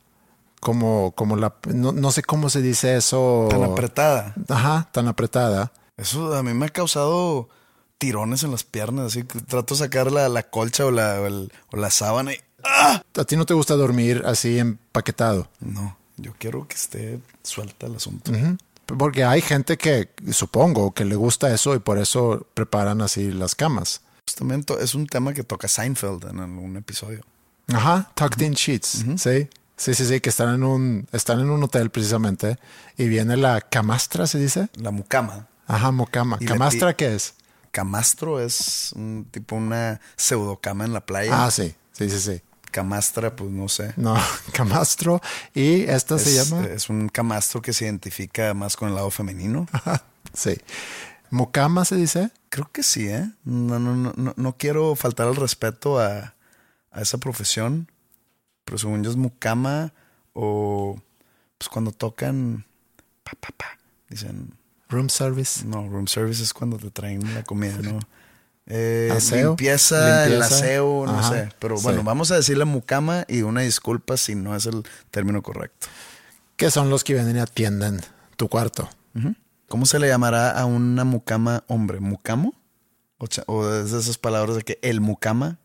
como, como la, no, no, sé cómo se dice eso. Tan apretada. Ajá, tan apretada. Eso a mí me ha causado tirones en las piernas, así que trato de sacar la, la colcha o la, o, el, o la sábana y ¡ah! ¿A ti no te gusta dormir así empaquetado? No, yo quiero que esté suelta el asunto. Uh -huh. Porque hay gente que, supongo, que le gusta eso y por eso preparan así las camas. Justamente es un tema que toca Seinfeld en algún episodio. Ajá, tucked in sheets, uh -huh. sí. Sí, sí, sí, que están en un, están en un hotel precisamente y viene la camastra, ¿se dice? La mucama. Ajá, mucama. Y ¿Camastra qué es? Camastro es un tipo una pseudocama en la playa. Ah, sí, sí, sí, sí. Camastra, pues no sé. No, camastro. ¿Y esta es, se llama? Es un camastro que se identifica más con el lado femenino. sí. ¿Mucama se dice? Creo que sí, ¿eh? No, no, no, no, no quiero faltar al respeto a, a esa profesión pero según yo es mucama o pues cuando tocan pa, pa, pa, dicen room service. No, room service es cuando te traen la comida, ¿no? Eh, ¿Aseo? Limpieza, el Limpieza. aseo, no Ajá, sé. Pero sí. bueno, vamos a decirle mucama y una disculpa si no es el término correcto. Que son los que vienen y atienden tu cuarto. ¿Cómo se le llamará a una mucama hombre? ¿Mucamo? O, o es de esas palabras de que el mucama,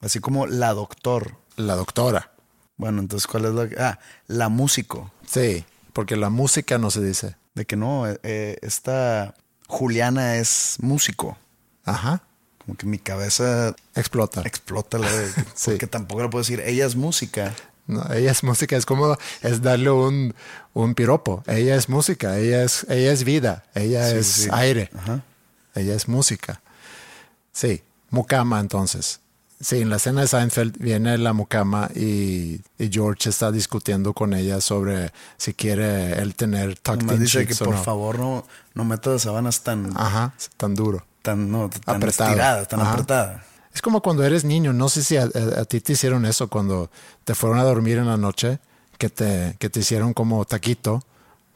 así como la doctor. La doctora. Bueno, entonces, ¿cuál es la...? Ah, la músico. Sí, porque la música no se dice. De que no, eh, esta Juliana es músico. Ajá. Como que mi cabeza... Explota. Explota. La de, sí. Porque tampoco le puedo decir, ella es música. No, ella es música, es como es darle un, un piropo. Ella es música, ella es, ella es vida, ella Sí, es sí, aire, Ajá. ella es música. Sí, mucama entonces. Sí, en la escena de Seinfeld viene la mucama y, y George está discutiendo con ella sobre si quiere él tener tucked Nomás in dice que por no. favor no, no meta las sábanas tan, Ajá, tan duro. tan, no, tan Apretada. estiradas, tan Ajá. apretadas. Es como cuando eres niño, no sé si a, a- a ti te hicieron eso cuando te fueron a dormir en la noche, que te, que te hicieron como taquito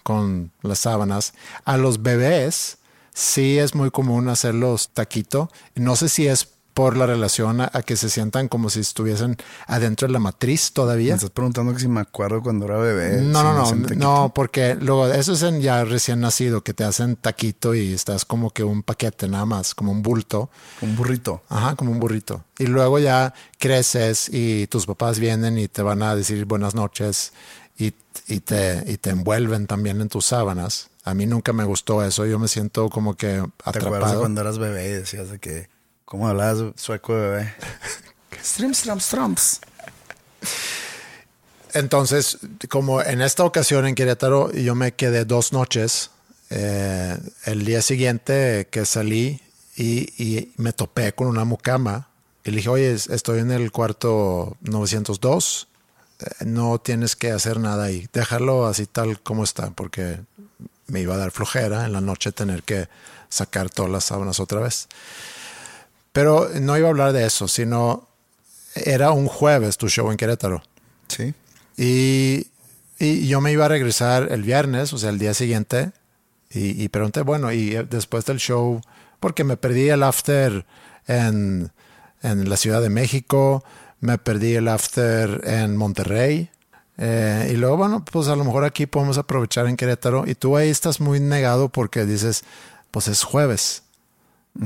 con las sábanas. A los bebés sí es muy común hacerlos taquito. No sé si es por la relación a, a que se sientan como si estuviesen adentro de la matriz Me todavía. estás preguntando que si me acuerdo cuando era bebé. No, si no, me no, no, porque luego eso es en ya recién nacido, que te hacen taquito y estás como que un paquete nada más, como un bulto. Un burrito. Ajá, como un burrito. Y luego ya creces y tus papás vienen y te van a decir buenas noches y, y te, y te envuelven también en tus sábanas. A mí nunca me gustó eso. Yo me siento como que ¿Te acuerdas de atrapado. cuando eras bebé y decías de que, ¿cómo hablabas sueco de bebé? Strams, strams. Entonces, como en esta ocasión en Querétaro, yo me quedé dos noches. eh, el día siguiente que salí y, y me topé con una mucama y le dije, oye, es- estoy en el cuarto 902. eh, No tienes que hacer nada ahí. Déjalo así tal como está, porque me iba a dar flojera en la noche tener que sacar todas las sábanas otra vez. Pero no iba a hablar de eso, sino era un jueves tu show en Querétaro. Sí. Y, y yo me iba a regresar el viernes, o sea, el día siguiente, Y, y pregunté, bueno, y eh, después del show, porque me perdí el after en, en la Ciudad de México, me perdí el after en Monterrey. eh, y luego, bueno, pues a lo mejor aquí podemos aprovechar en Querétaro. Y tú ahí estás muy negado porque dices, pues es jueves.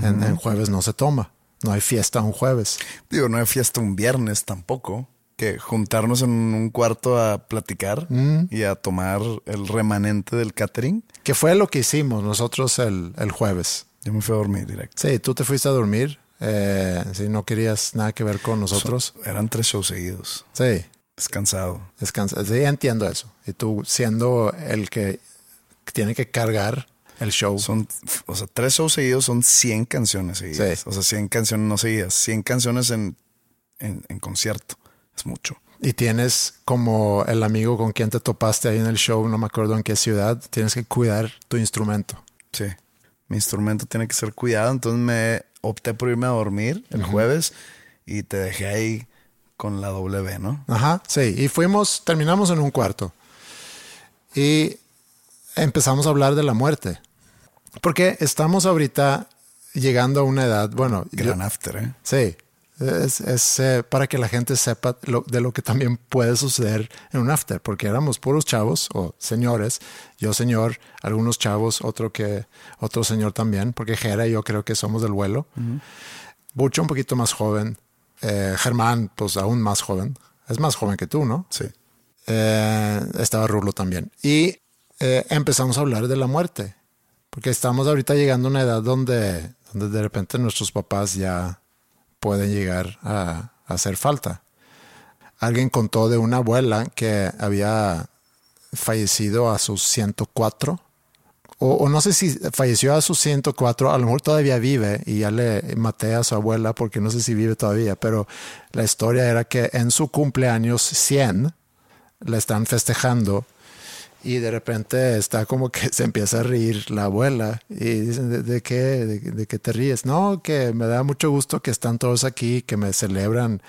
en, en jueves no se toma. No hay fiesta un jueves. Digo, no hay fiesta un viernes tampoco. Que juntarnos en un cuarto a platicar y a tomar el remanente del catering. Que fue lo que hicimos nosotros el, el jueves. Yo me fui a dormir directo. Sí, tú te fuiste a dormir. Eh, si no querías nada que ver con nosotros. So- eran tres shows seguidos. Sí, Descansado. descansa. Sí, entiendo eso. Y tú siendo el que tiene que cargar el show. Son, o sea, tres shows seguidos son 100 canciones seguidas. Sí. O sea, 100 canciones no seguidas. 100 canciones en, en, en concierto. Es mucho. Y tienes como el amigo con quien te topaste ahí en el show, no me acuerdo en qué ciudad, tienes que cuidar tu instrumento. Sí. Mi instrumento tiene que ser cuidado. Entonces me opté por irme a dormir el jueves y te dejé ahí con la W, ¿no? Ajá, sí. Y fuimos, terminamos en un cuarto. Y empezamos a hablar de la muerte. Porque estamos ahorita llegando a una edad, bueno, yo- Gran after, ¿eh? sí, es, es, eh, para que la gente sepa lo- de lo que también puede suceder en un after, porque éramos puros chavos o señores, yo señor, algunos chavos, otro que otro señor también, porque Jera y yo creo que somos del vuelo. Bucho un poquito más joven, eh, Germán pues aún más joven, es más joven que tú, ¿no? Sí. Eh, estaba Rulo también. Y eh, empezamos a hablar de la muerte. Porque estamos ahorita llegando a una edad donde, donde de repente nuestros papás ya pueden llegar a, hacer falta. Alguien contó de una abuela que había fallecido a sus 104. O, o no sé si falleció a sus 104, a lo mejor todavía vive y ya le maté a su abuela porque no sé si vive todavía, pero la historia era que en su cumpleaños 100 la están festejando y de repente está como que se empieza a reír la abuela y dicen, ¿de, de qué? ¿De, de qué te ríes? No, que me da mucho gusto que están todos aquí, que me celebran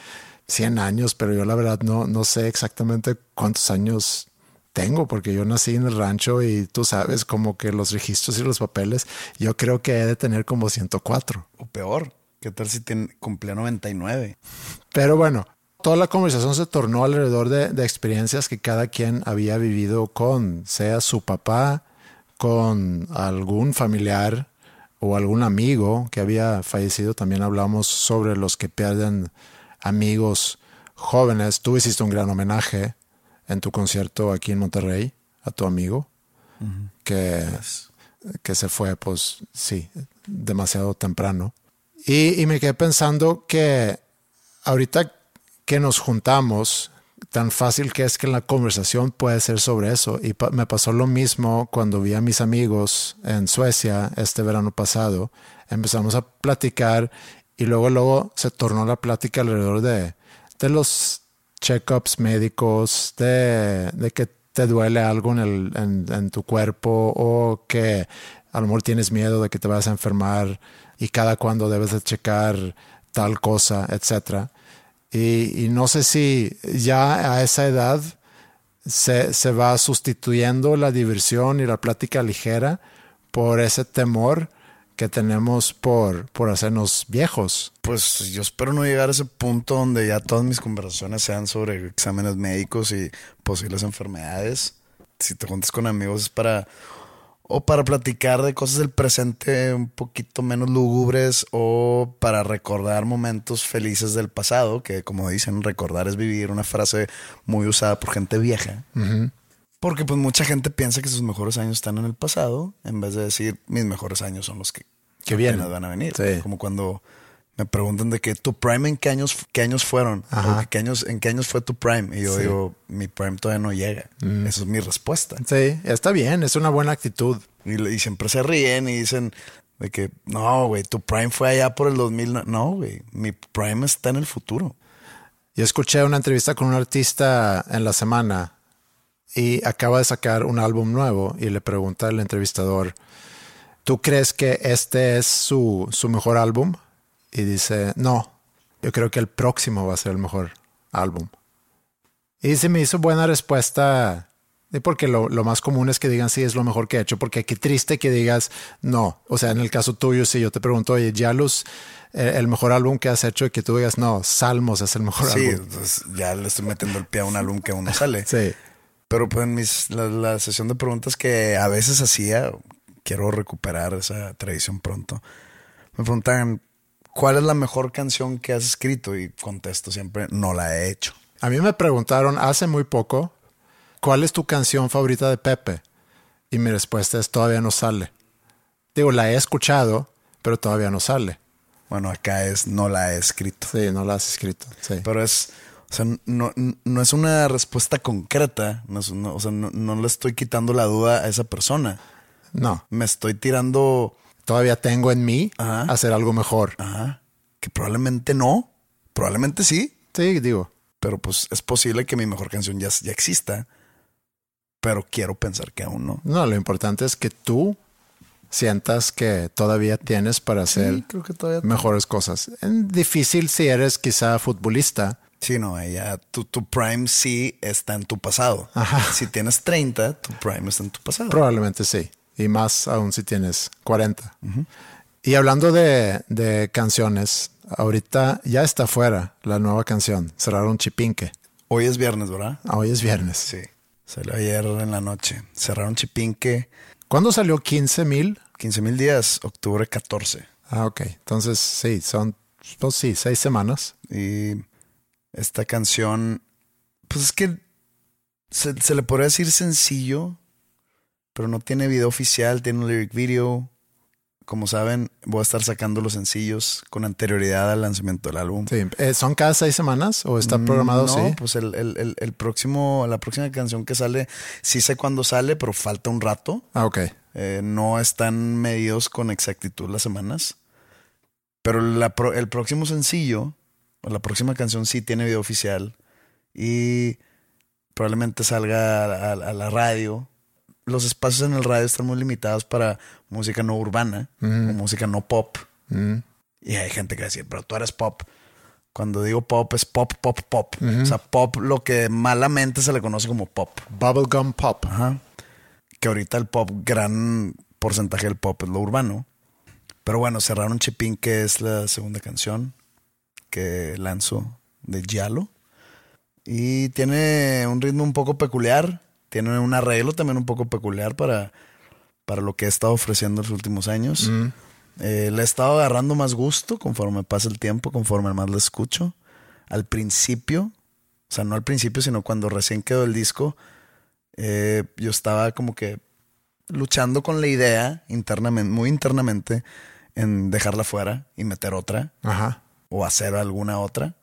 100 años, pero yo la verdad no, no sé exactamente cuántos años tengo, porque yo nací en el rancho y tú sabes como que los registros y los papeles, yo creo que he de tener como 104. O peor. ¿Qué tal si tiene, cumplía 99? Pero bueno, toda la conversación se tornó alrededor de, de experiencias que cada quien había vivido con, sea su papá, con algún familiar o algún amigo que había fallecido. También hablamos sobre los que pierden amigos jóvenes. Tú hiciste un gran homenaje en tu concierto aquí en Monterrey a tu amigo, que, que se fue, pues sí, demasiado temprano. Y, y me quedé pensando que ahorita que nos juntamos, tan fácil que es que la conversación puede ser sobre eso. Y me pasó lo mismo cuando vi a mis amigos en Suecia este verano pasado. Empezamos a platicar y luego, luego se tornó la plática alrededor de, de los check-ups médicos, de, de que te duele algo en, el, en tu cuerpo o que a lo mejor tienes miedo de que te vayas a enfermar y cada cuando debes de checar tal cosa, etcétera. Y, no sé si ya a esa edad se, se va sustituyendo la diversión y la plática ligera por ese temor que tenemos por, por hacernos viejos. Pues yo espero no llegar a ese punto donde ya todas mis conversaciones sean sobre exámenes médicos y posibles enfermedades. Si te juntas con amigos es para o para platicar de cosas del presente un poquito menos lúgubres o para recordar momentos felices del pasado, que como dicen, recordar es vivir, una frase muy usada por gente vieja. Porque pues mucha gente piensa que sus mejores años están en el pasado, en vez de decir mis mejores años son los que, Que vienen. van a venir. Sí. Como cuando me preguntan de que tu prime en qué años, qué años fueron, Ajá. qué años, en qué años fue tu prime. Y yo Sí. Mm. digo, mi prime todavía no llega. Esa es mi respuesta. Sí, está bien, es una buena actitud. Y, siempre se ríen y dicen de que no, güey, tu prime fue allá por el 2000. No, No, güey, mi prime está en el futuro. Yo escuché una entrevista con un artista en la semana y acaba de sacar un álbum nuevo y le pregunta al entrevistador, ¿tú crees que este es su, su mejor álbum? Y dice, no, yo creo que el próximo va a ser el mejor álbum. Y se me hizo buena respuesta porque lo, lo más común es que digan sí es lo mejor que he hecho, porque qué triste que digas no. O sea, en el caso tuyo, si yo te pregunto, oye, ya los eh, el mejor álbum que has hecho y que tú digas no, Salmos es el mejor Sí, álbum. pues, ya le estoy metiendo el pie a un álbum que aún no sale. Sí. Pero pues en mis, la, la sesión de preguntas que a veces hacía, quiero recuperar esa tradición pronto. Me preguntan, ¿cuál es la mejor canción que has escrito? Y contesto siempre, no la he hecho. A mí me preguntaron hace muy poco, ¿cuál es tu canción favorita de Pepe? Y mi respuesta es todavía no sale. Digo, la he escuchado, pero todavía no sale. Bueno, acá es, no la he escrito. Sí, no la has escrito. Sí. Pero es, o sea, no, no es una respuesta concreta. No es- no- o sea, no, no le estoy quitando la duda a esa persona. No, Me estoy tirando, todavía tengo en mí Ajá. hacer algo mejor. ajá, que probablemente no, probablemente sí, Sí, digo. pero pues es posible que mi mejor canción ya, ya exista, pero quiero pensar que aún no. No, lo importante es que tú sientas que todavía tienes para hacer Sí, creo que todavía. mejores cosas. Es difícil si eres quizá futbolista. Sí, no, ella, tu, tu prime sí está en tu pasado. Ajá. Si tienes 30, tu prime está en tu pasado. Probablemente sí. Y más aún si tienes 40. Y hablando de, de canciones, ahorita ya está fuera la nueva canción. Cerraron Chipinque. Hoy es viernes, ¿verdad? Ah, Hoy es viernes. Sí. Salió ayer en la noche. Cerraron Chipinque. ¿Cuándo salió 15 mil? 15 mil días, octubre 14. Ah, ok. Entonces sí, son, pues sí, seis semanas. Y esta canción, pues es que se, se le podría decir sencillo, pero no tiene video oficial, tiene un lyric video. Como saben, voy a estar sacando los sencillos con anterioridad al lanzamiento del álbum. Sí. Eh, ¿Son cada seis semanas o está programado? No, sí. pues el, el- el- el próximo, la próxima canción que sale, sí sé cuándo sale, pero falta un rato. Ah, ok. Eh, no están medidos con exactitud las semanas. Pero la el próximo sencillo, o la próxima canción sí tiene video oficial. Y probablemente salga a, a- a la radio. Los espacios en el radio están muy limitados para música no urbana o música no pop. Mm. Y hay gente que va a decir, pero tú eres pop. Cuando digo pop, es pop, pop, pop. O sea, pop, lo que malamente se le conoce como pop. Bubblegum Pop. Ajá. Que ahorita el pop, gran porcentaje del pop es lo urbano. Pero bueno, cerraron Chipín, que es la segunda canción que lanzo de Yalo. Y tiene un ritmo un poco peculiar. Tiene un arreglo también un poco peculiar para, para lo que he estado ofreciendo en los últimos años. Eh, le he estado agarrando más gusto conforme pasa el tiempo, conforme más lo escucho. Al principio, o sea, no al principio, sino cuando recién quedó el disco, eh, yo estaba como que luchando con la idea internamente, muy internamente, en dejarla fuera y meter otra Ajá. o hacer alguna otra.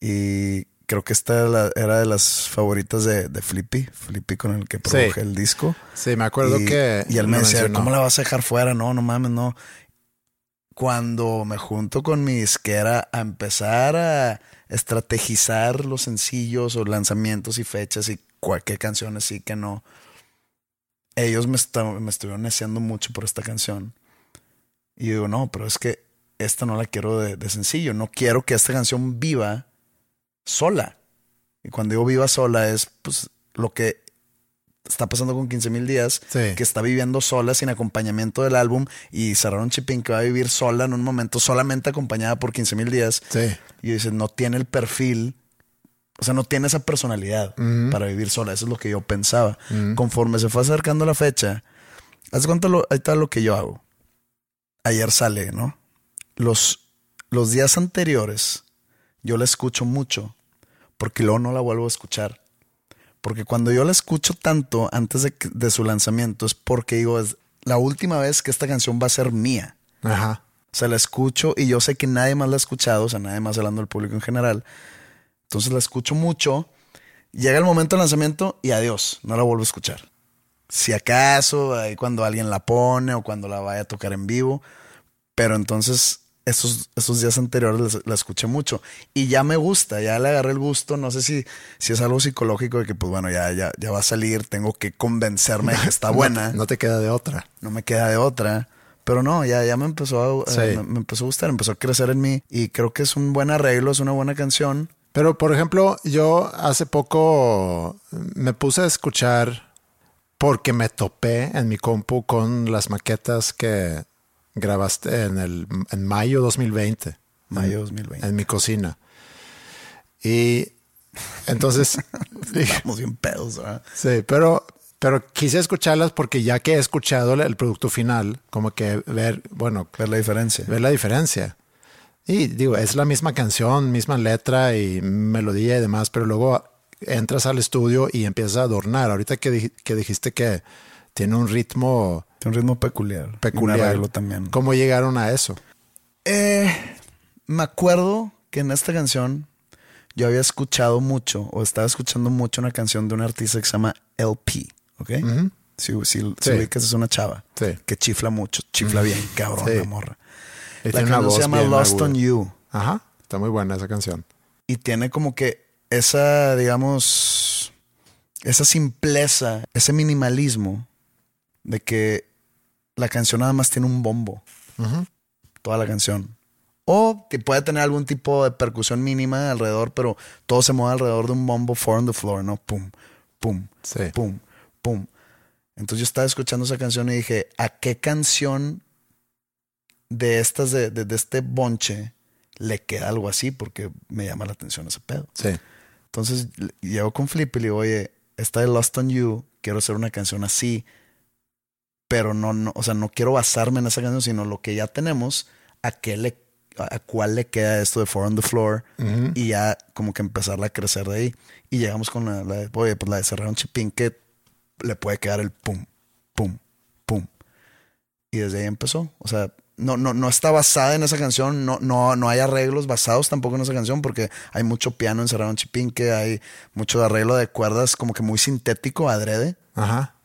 Y creo que esta era, de las favoritas de, de Flippy, Flippy con el que produje el disco. Sí, me acuerdo y, que. Y él me decía, mencionó. ¿cómo la vas a dejar fuera? No, no mames, no. Cuando me junto con mi disquera a empezar a estrategizar los sencillos o lanzamientos y fechas y cualquier canciones sí que no. Ellos me, esta- me estuvieron deseando mucho por esta canción. Y digo, no, pero es que esta no la quiero de, de sencillo. No quiero que esta canción viva sola. Y cuando digo viva sola es pues lo que está pasando con 15 mil días, Sí. que está viviendo sola sin acompañamiento del álbum y cerraron Chipín que va a vivir sola en un momento solamente acompañada por 15 mil días. Sí. Y dice, no tiene el perfil, o sea, no tiene esa personalidad para vivir sola. Eso es lo que yo pensaba. Conforme se fue acercando la fecha, haz cuenta, lo, ahí está lo que yo hago. Ayer sale, ¿no? Los, los días anteriores yo la escucho mucho porque luego no la vuelvo a escuchar. Porque cuando yo la escucho tanto antes de, su lanzamiento es porque digo, es la última vez que esta canción va a ser mía. Ajá. O sea, la escucho y yo sé que nadie más la ha escuchado, o sea, nadie más hablando del público en general. Entonces la escucho mucho. Llega el momento del lanzamiento y adiós, no la vuelvo a escuchar. Si acaso, ahí cuando alguien la pone o cuando la vaya a tocar en vivo. Pero entonces, esos, esos días anteriores la, la escuché mucho. Y ya me gusta, ya le agarré el gusto. No sé si, si es algo psicológico de que, pues bueno, ya, ya, ya va a salir, tengo que convencerme de que está buena No, no te queda de otra. no me queda de otra. Pero no, ya, ya me empezó a, Sí. eh, me, me empezó a gustar, empezó a crecer en mí y creo que es un buen arreglo, es una buena canción. Pero, por ejemplo, yo hace poco me puse a escuchar porque me topé en mi compu con las maquetas que grabaste en, el, en mayo 2020. Mayo en- 2020. En mi cocina. Y entonces Estamos bien pedos, ¿verdad? Sí, pero, pero quise escucharlas porque ya que he escuchado el producto final, como que ver, bueno, Ver la diferencia. ver la diferencia. Y digo, es la misma canción, misma letra y melodía y demás, pero luego entras al estudio y empiezas a adornar. Ahorita que, dij- que dijiste que tiene un ritmo Tiene un ritmo peculiar. peculiar. Un también. ¿Cómo llegaron a eso? Eh, me acuerdo que en esta canción yo había escuchado mucho o estaba escuchando mucho una canción de un artista que se llama LP, ¿ok? Si, si, si Sí. ubicas, es una chava Sí. que chifla mucho, chifla bien, cabrón, Sí. la morra. Y La tiene una canción se llama Lost aguda. on You Ajá, está muy buena esa canción. y tiene como que esa, digamos, esa simpleza, ese minimalismo de que la canción nada más tiene un bombo. Toda la canción. O que puede tener algún tipo de percusión mínima alrededor, pero todo se mueve alrededor de un bombo four on the floor, ¿no? Pum, pum, Sí. pum, pum. Entonces yo estaba escuchando esa canción y dije, ¿a qué canción de estas, de, de- de este bonche, le queda algo así? Porque me llama la atención ese pedo. Sí. Entonces le- llego con Flip y le digo, oye, esta de Lost on You, quiero hacer una canción así, pero no, no, o sea, no quiero basarme en esa canción, sino lo que ya tenemos, a qué le, a, cuál le queda esto de Four on the Floor, y ya como que empezarla a crecer de ahí. Y llegamos con la, la de, oye, pues la de cerrar un chipín que le puede quedar el pum, pum, pum. Y desde ahí empezó. O sea, no, no, no está basada en esa canción, no, no, no hay arreglos basados tampoco en esa canción, porque hay mucho piano en chipinque, hay mucho arreglo de cuerdas como que muy sintético, adrede. Ajá.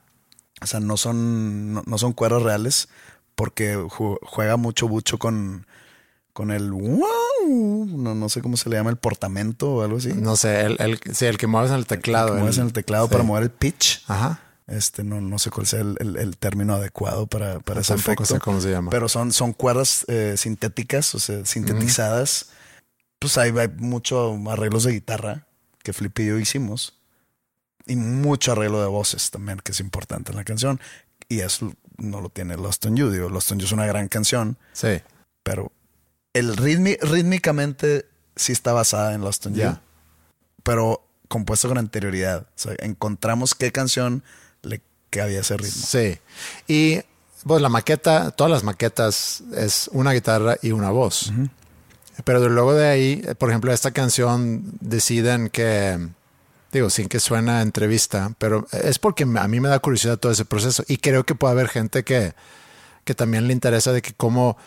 O sea, no son, no, no son cuerdas reales, porque ju- juega mucho bucho con, con el wow, no, no sé cómo se le llama, el portamento o algo así. No sé, el, el, sí, el que mueves en el teclado. Que mueves en el teclado sí. para mover el pitch. Ajá. Este, no, no sé cuál sea el, el- término adecuado para, para ese Tampoco efecto. sé cómo se llama. Pero son, son cuerdas eh, sintéticas, o sea, sintetizadas. Pues hay, hay mucho arreglos de guitarra que Flip y yo hicimos. Y mucho arreglo de voces también, que es importante en la canción. Y eso no lo tiene Lost on You. Digo, Lost on You es una gran canción, Sí. pero el ritmi- rítmicamente sí está basada en Lost on You. Pero compuesto con anterioridad. O sea, encontramos qué canción le cabía ese ritmo. Sí. Y pues la maqueta, todas las maquetas es una guitarra y una voz. Pero luego de ahí, por ejemplo, esta canción deciden que, sin que suena entrevista, pero es porque a mí me da curiosidad todo ese proceso. Y creo que puede haber gente que, que también le interesa de que cómo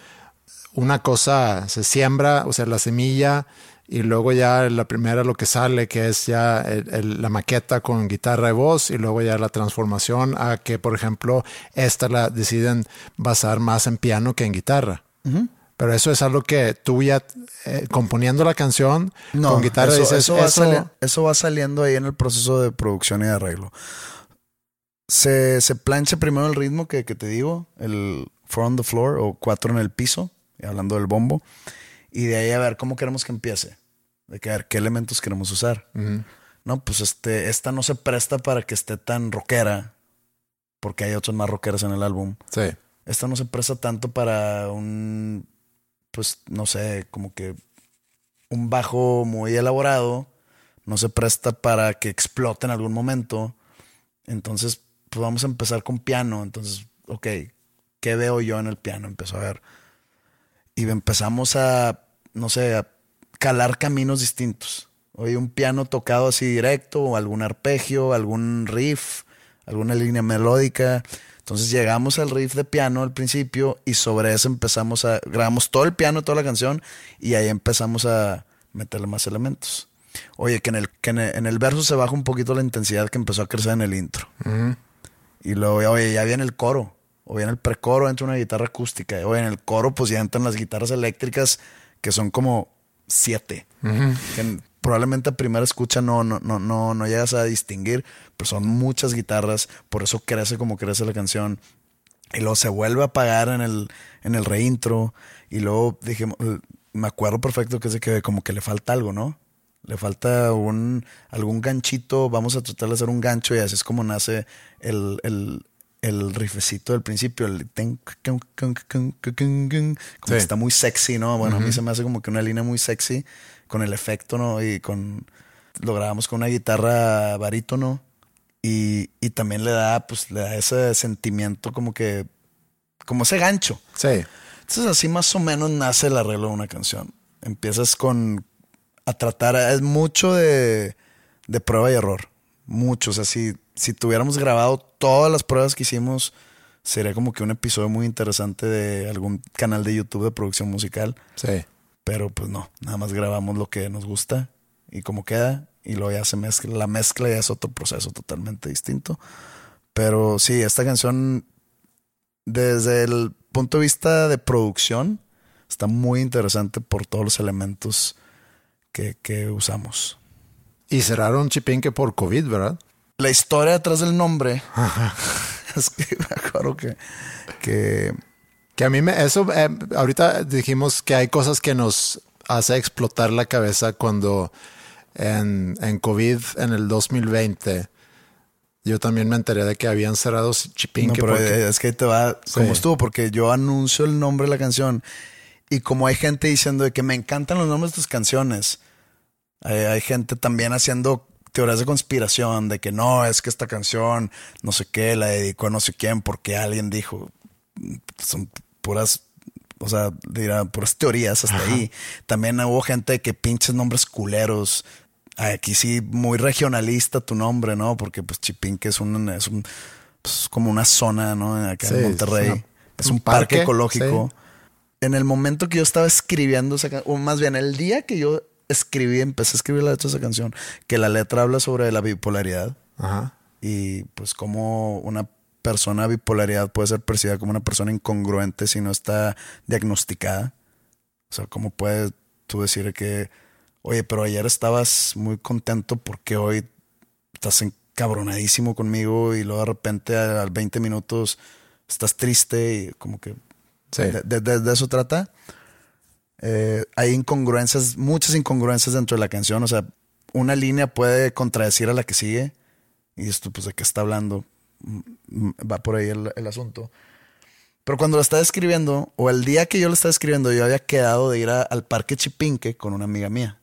una cosa se siembra, o sea, la semilla, y luego ya la primera lo que sale, que es ya la maqueta con guitarra y voz, y luego ya la transformación a que, por ejemplo, esta la deciden basar más en piano que en guitarra. Pero eso es algo que tú ya eh, componiendo la canción con guitarra eso, dices, eso va "Eso- sali- eso va saliendo ahí en el proceso de producción y de arreglo. Se, se plancha primero el ritmo que, que te digo, el four on the floor o cuatro en el piso, hablando del bombo, y de ahí a ver cómo queremos que empiece, de que a ver qué elementos queremos usar. No, pues este, esta no se presta para que esté tan rockera, porque hay otras más rockeras en el álbum. Sí. Esta no se presta tanto para un, pues no sé, como que un bajo muy elaborado, no se presta para que explote en algún momento. Entonces, pues vamos a empezar con piano. Entonces, ok, ¿qué veo yo en el piano? Empezó a ver. Y empezamos a, no sé, a calar caminos distintos. Oye, un piano tocado así directo, o algún arpegio, algún riff, alguna línea melódica. Entonces llegamos al riff de piano al principio y sobre eso empezamos a, grabamos todo el piano, toda la canción y ahí empezamos a meterle más elementos. Oye, que en el, que en el, en el verso se baja un poquito la intensidad que empezó a crecer en el intro. Y luego, oye, ya viene el coro. O viene el precoro, entra una guitarra acústica. Oye, en el coro, pues ya entran las guitarras eléctricas, que son como siete. Que en- probablemente a primera escucha no, no, no, no, no llegas a distinguir, pero son muchas guitarras, por eso crece como crece la canción. Y luego se vuelve a apagar en el, en el reintro. Y luego dije, me acuerdo perfecto que es de que como que le falta algo, ¿no? Le falta un, algún ganchito, vamos a tratar de hacer un gancho y así es como nace el, el, el rifecito del principio, el ten- como que Sí. está muy sexy, ¿no? Bueno, a mí se me hace como que una línea muy sexy con el efecto, ¿no? Y con lo grabamos con una guitarra barítono y, y también le da, pues, le da ese sentimiento como que, como ese gancho. Sí. Entonces así más o menos nace el arreglo de una canción. Empiezas con a tratar, es mucho de, de prueba y error. Mucho. O sea, si, si tuviéramos grabado todas las pruebas que hicimos, sería como que un episodio muy interesante de algún canal de YouTube de producción musical. Sí. Pero pues no, nada más grabamos lo que nos gusta y como queda. Y luego ya se mezcla. La mezcla ya es otro proceso totalmente distinto. Pero sí, esta canción, desde el punto de vista de producción, está muy interesante por todos los elementos que, que usamos. Y cerraron Chipinque por COVID, ¿verdad? La historia detrás del nombre es que me acuerdo que, que Que a mí me, eso, eh, ahorita dijimos que hay cosas que nos hace explotar la cabeza cuando en, en COVID en el 2020 yo también me enteré de que habían cerrado No, Chipinque pero porque- es que te va como Sí. estuvo, porque yo anuncio el nombre de la canción y como hay gente diciendo de que me encantan los nombres de tus canciones, hay, hay gente también haciendo teorías de conspiración de que no, es que esta canción, no sé qué, la dedicó a no sé quién porque alguien dijo, son puras, o sea, dirá, puras teorías hasta ahí. También hubo gente que pinches nombres culeros. Aquí sí, muy regionalista tu nombre, ¿no? Porque pues Chipinque es un, es un pues, como una zona, ¿no? Acá Sí, en es Monterrey. una- Es un un, parque, parque, ecológico. sí. En el momento que yo estaba escribiendo esa canción, o más bien el día que yo escribí, empecé a escribir la letra de esa canción, que la letra habla sobre la bipolaridad Ajá. y pues como una persona bipolaridad puede ser percibida como una persona incongruente si no está diagnosticada. O sea, ¿cómo puedes tú decir que, oye, pero ayer estabas muy contento porque hoy estás encabronadísimo conmigo y luego de repente a- al 20 minutos estás triste y como que Sí. de, de- de- de eso trata. Eh, hay incongruencias, muchas incongruencias dentro de la canción. O sea, una línea puede contradecir a la que sigue. Y esto, pues, ¿de qué está hablando? Va por ahí el, el asunto. Pero cuando lo estaba escribiendo, o el día que yo lo estaba escribiendo, yo había quedado de ir a- al parque Chipinque con una amiga mía.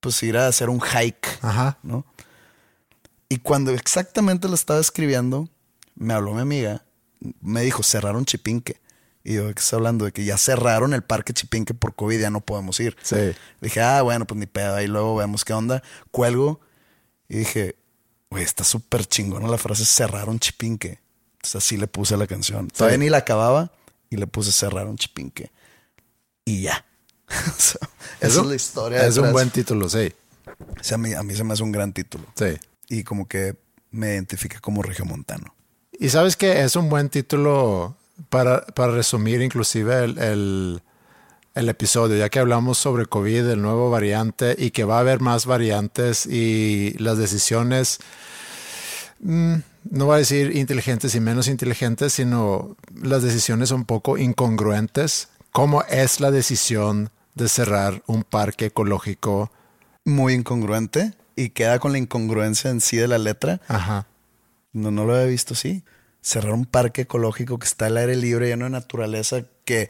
Pues ir a hacer un hike. Ajá. ¿no? Y cuando exactamente lo estaba escribiendo, me habló mi amiga, me dijo, cerraron Chipinque. Y yo, ¿de qué está hablando? De que ya cerraron el parque Chipinque por COVID, ya no podemos ir. Sí. Dije, ah, bueno, pues ni pedo, ahí luego vemos qué onda. Cuelgo y dije, güey, está súper chingona la frase cerraron Chipinque. Entonces así le puse a la canción. Todavía ni la acababa y le puse cerraron Chipinque. Y ya. Esa es la historia. Es un buen título, sí. O sea, a, mí, a mí se me hace un gran título Sí. y como que me identifica como regiomontano. Y sabes que es un buen título para, para resumir inclusive el, el- el episodio, ya que hablamos sobre COVID, el nuevo variante y que va a haber más variantes y las decisiones, mm, no voy a decir inteligentes y menos inteligentes, sino las decisiones un poco incongruentes. ¿Cómo es la decisión de cerrar un parque ecológico? Muy incongruente y queda con la incongruencia en sí de la letra. Ajá. No, no lo había visto así. Cerrar un parque ecológico que está al aire libre, lleno de naturaleza, que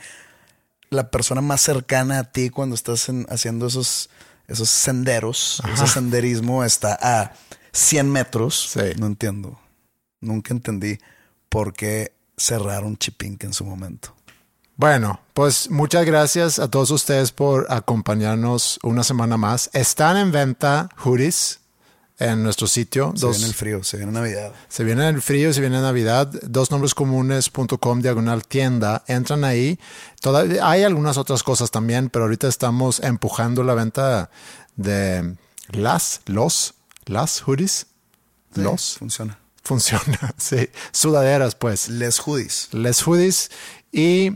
la persona más cercana a ti cuando estás en- haciendo esos, esos senderos, ese senderismo está a 100 metros. Sí. No entiendo. Nunca entendí por qué cerraron Chipinque en su momento. Bueno, pues muchas gracias a todos ustedes por acompañarnos una semana más. Están en venta hoodies en nuestro sitio. Se Dos- viene el frío, se viene Navidad. se viene el frío, se viene Navidad. Dosnombrescomunes.com diagonal tienda. Entran ahí. Todavía hay algunas otras cosas también, pero ahorita estamos empujando la venta de las, los, las hoodies. Los. Funciona. Funciona, sí. Sudaderas, pues Les Hoodies. les hoodies y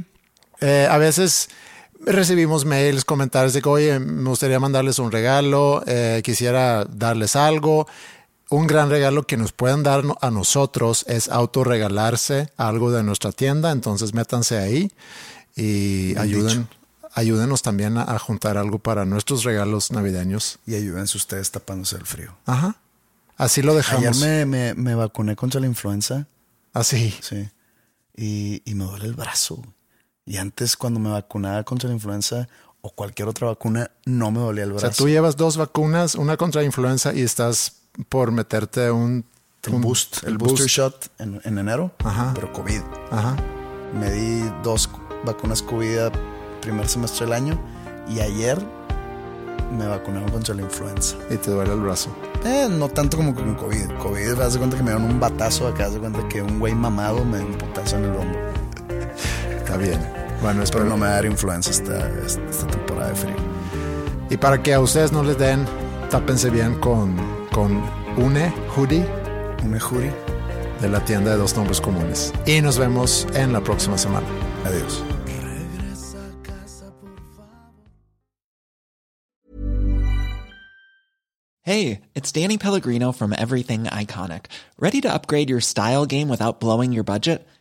eh, a veces recibimos mails, comentarios de que, oye, me gustaría mandarles un regalo, eh, quisiera darles algo. Un gran regalo que nos pueden dar a nosotros es autorregalarse algo de nuestra tienda, entonces métanse ahí y ayuden ayúdenos también a, a juntar algo para nuestros regalos navideños. Y ayúdense ustedes tapándose el frío. Ajá. Así lo Ayer dejamos. me, me, me vacuné contra la influenza. Así. Sí. Y, y me duele el brazo. Y antes, cuando me vacunaba contra la influenza o cualquier otra vacuna, no me dolía el O brazo. sea, tú llevas dos vacunas, una contra influenza y estás por meterte un, el un- boost, el, booster shot en, en enero, Ajá. pero COVID. Ajá. Me di dos vacunas COVID primer semestre del año y ayer me vacunaron contra la influenza. Y te duele el brazo. Eh, no tanto como con COVID. COVID, haz de cuenta que me dieron un batazo acá, haz de cuenta que un güey mamado me dio un putazo en el hombro. Está bien. Bueno, espero Pero no me dar influenza esta, esta, temporada de frío. Y para que a ustedes no les den, tápense bien con, con une hoodie Un ejuri. de la tienda de dos nombres comunes. Y nos vemos en la próxima semana. Adiós. Hey, it's Danny Pellegrino from Everything Iconic. Ready to upgrade your style game without blowing your budget?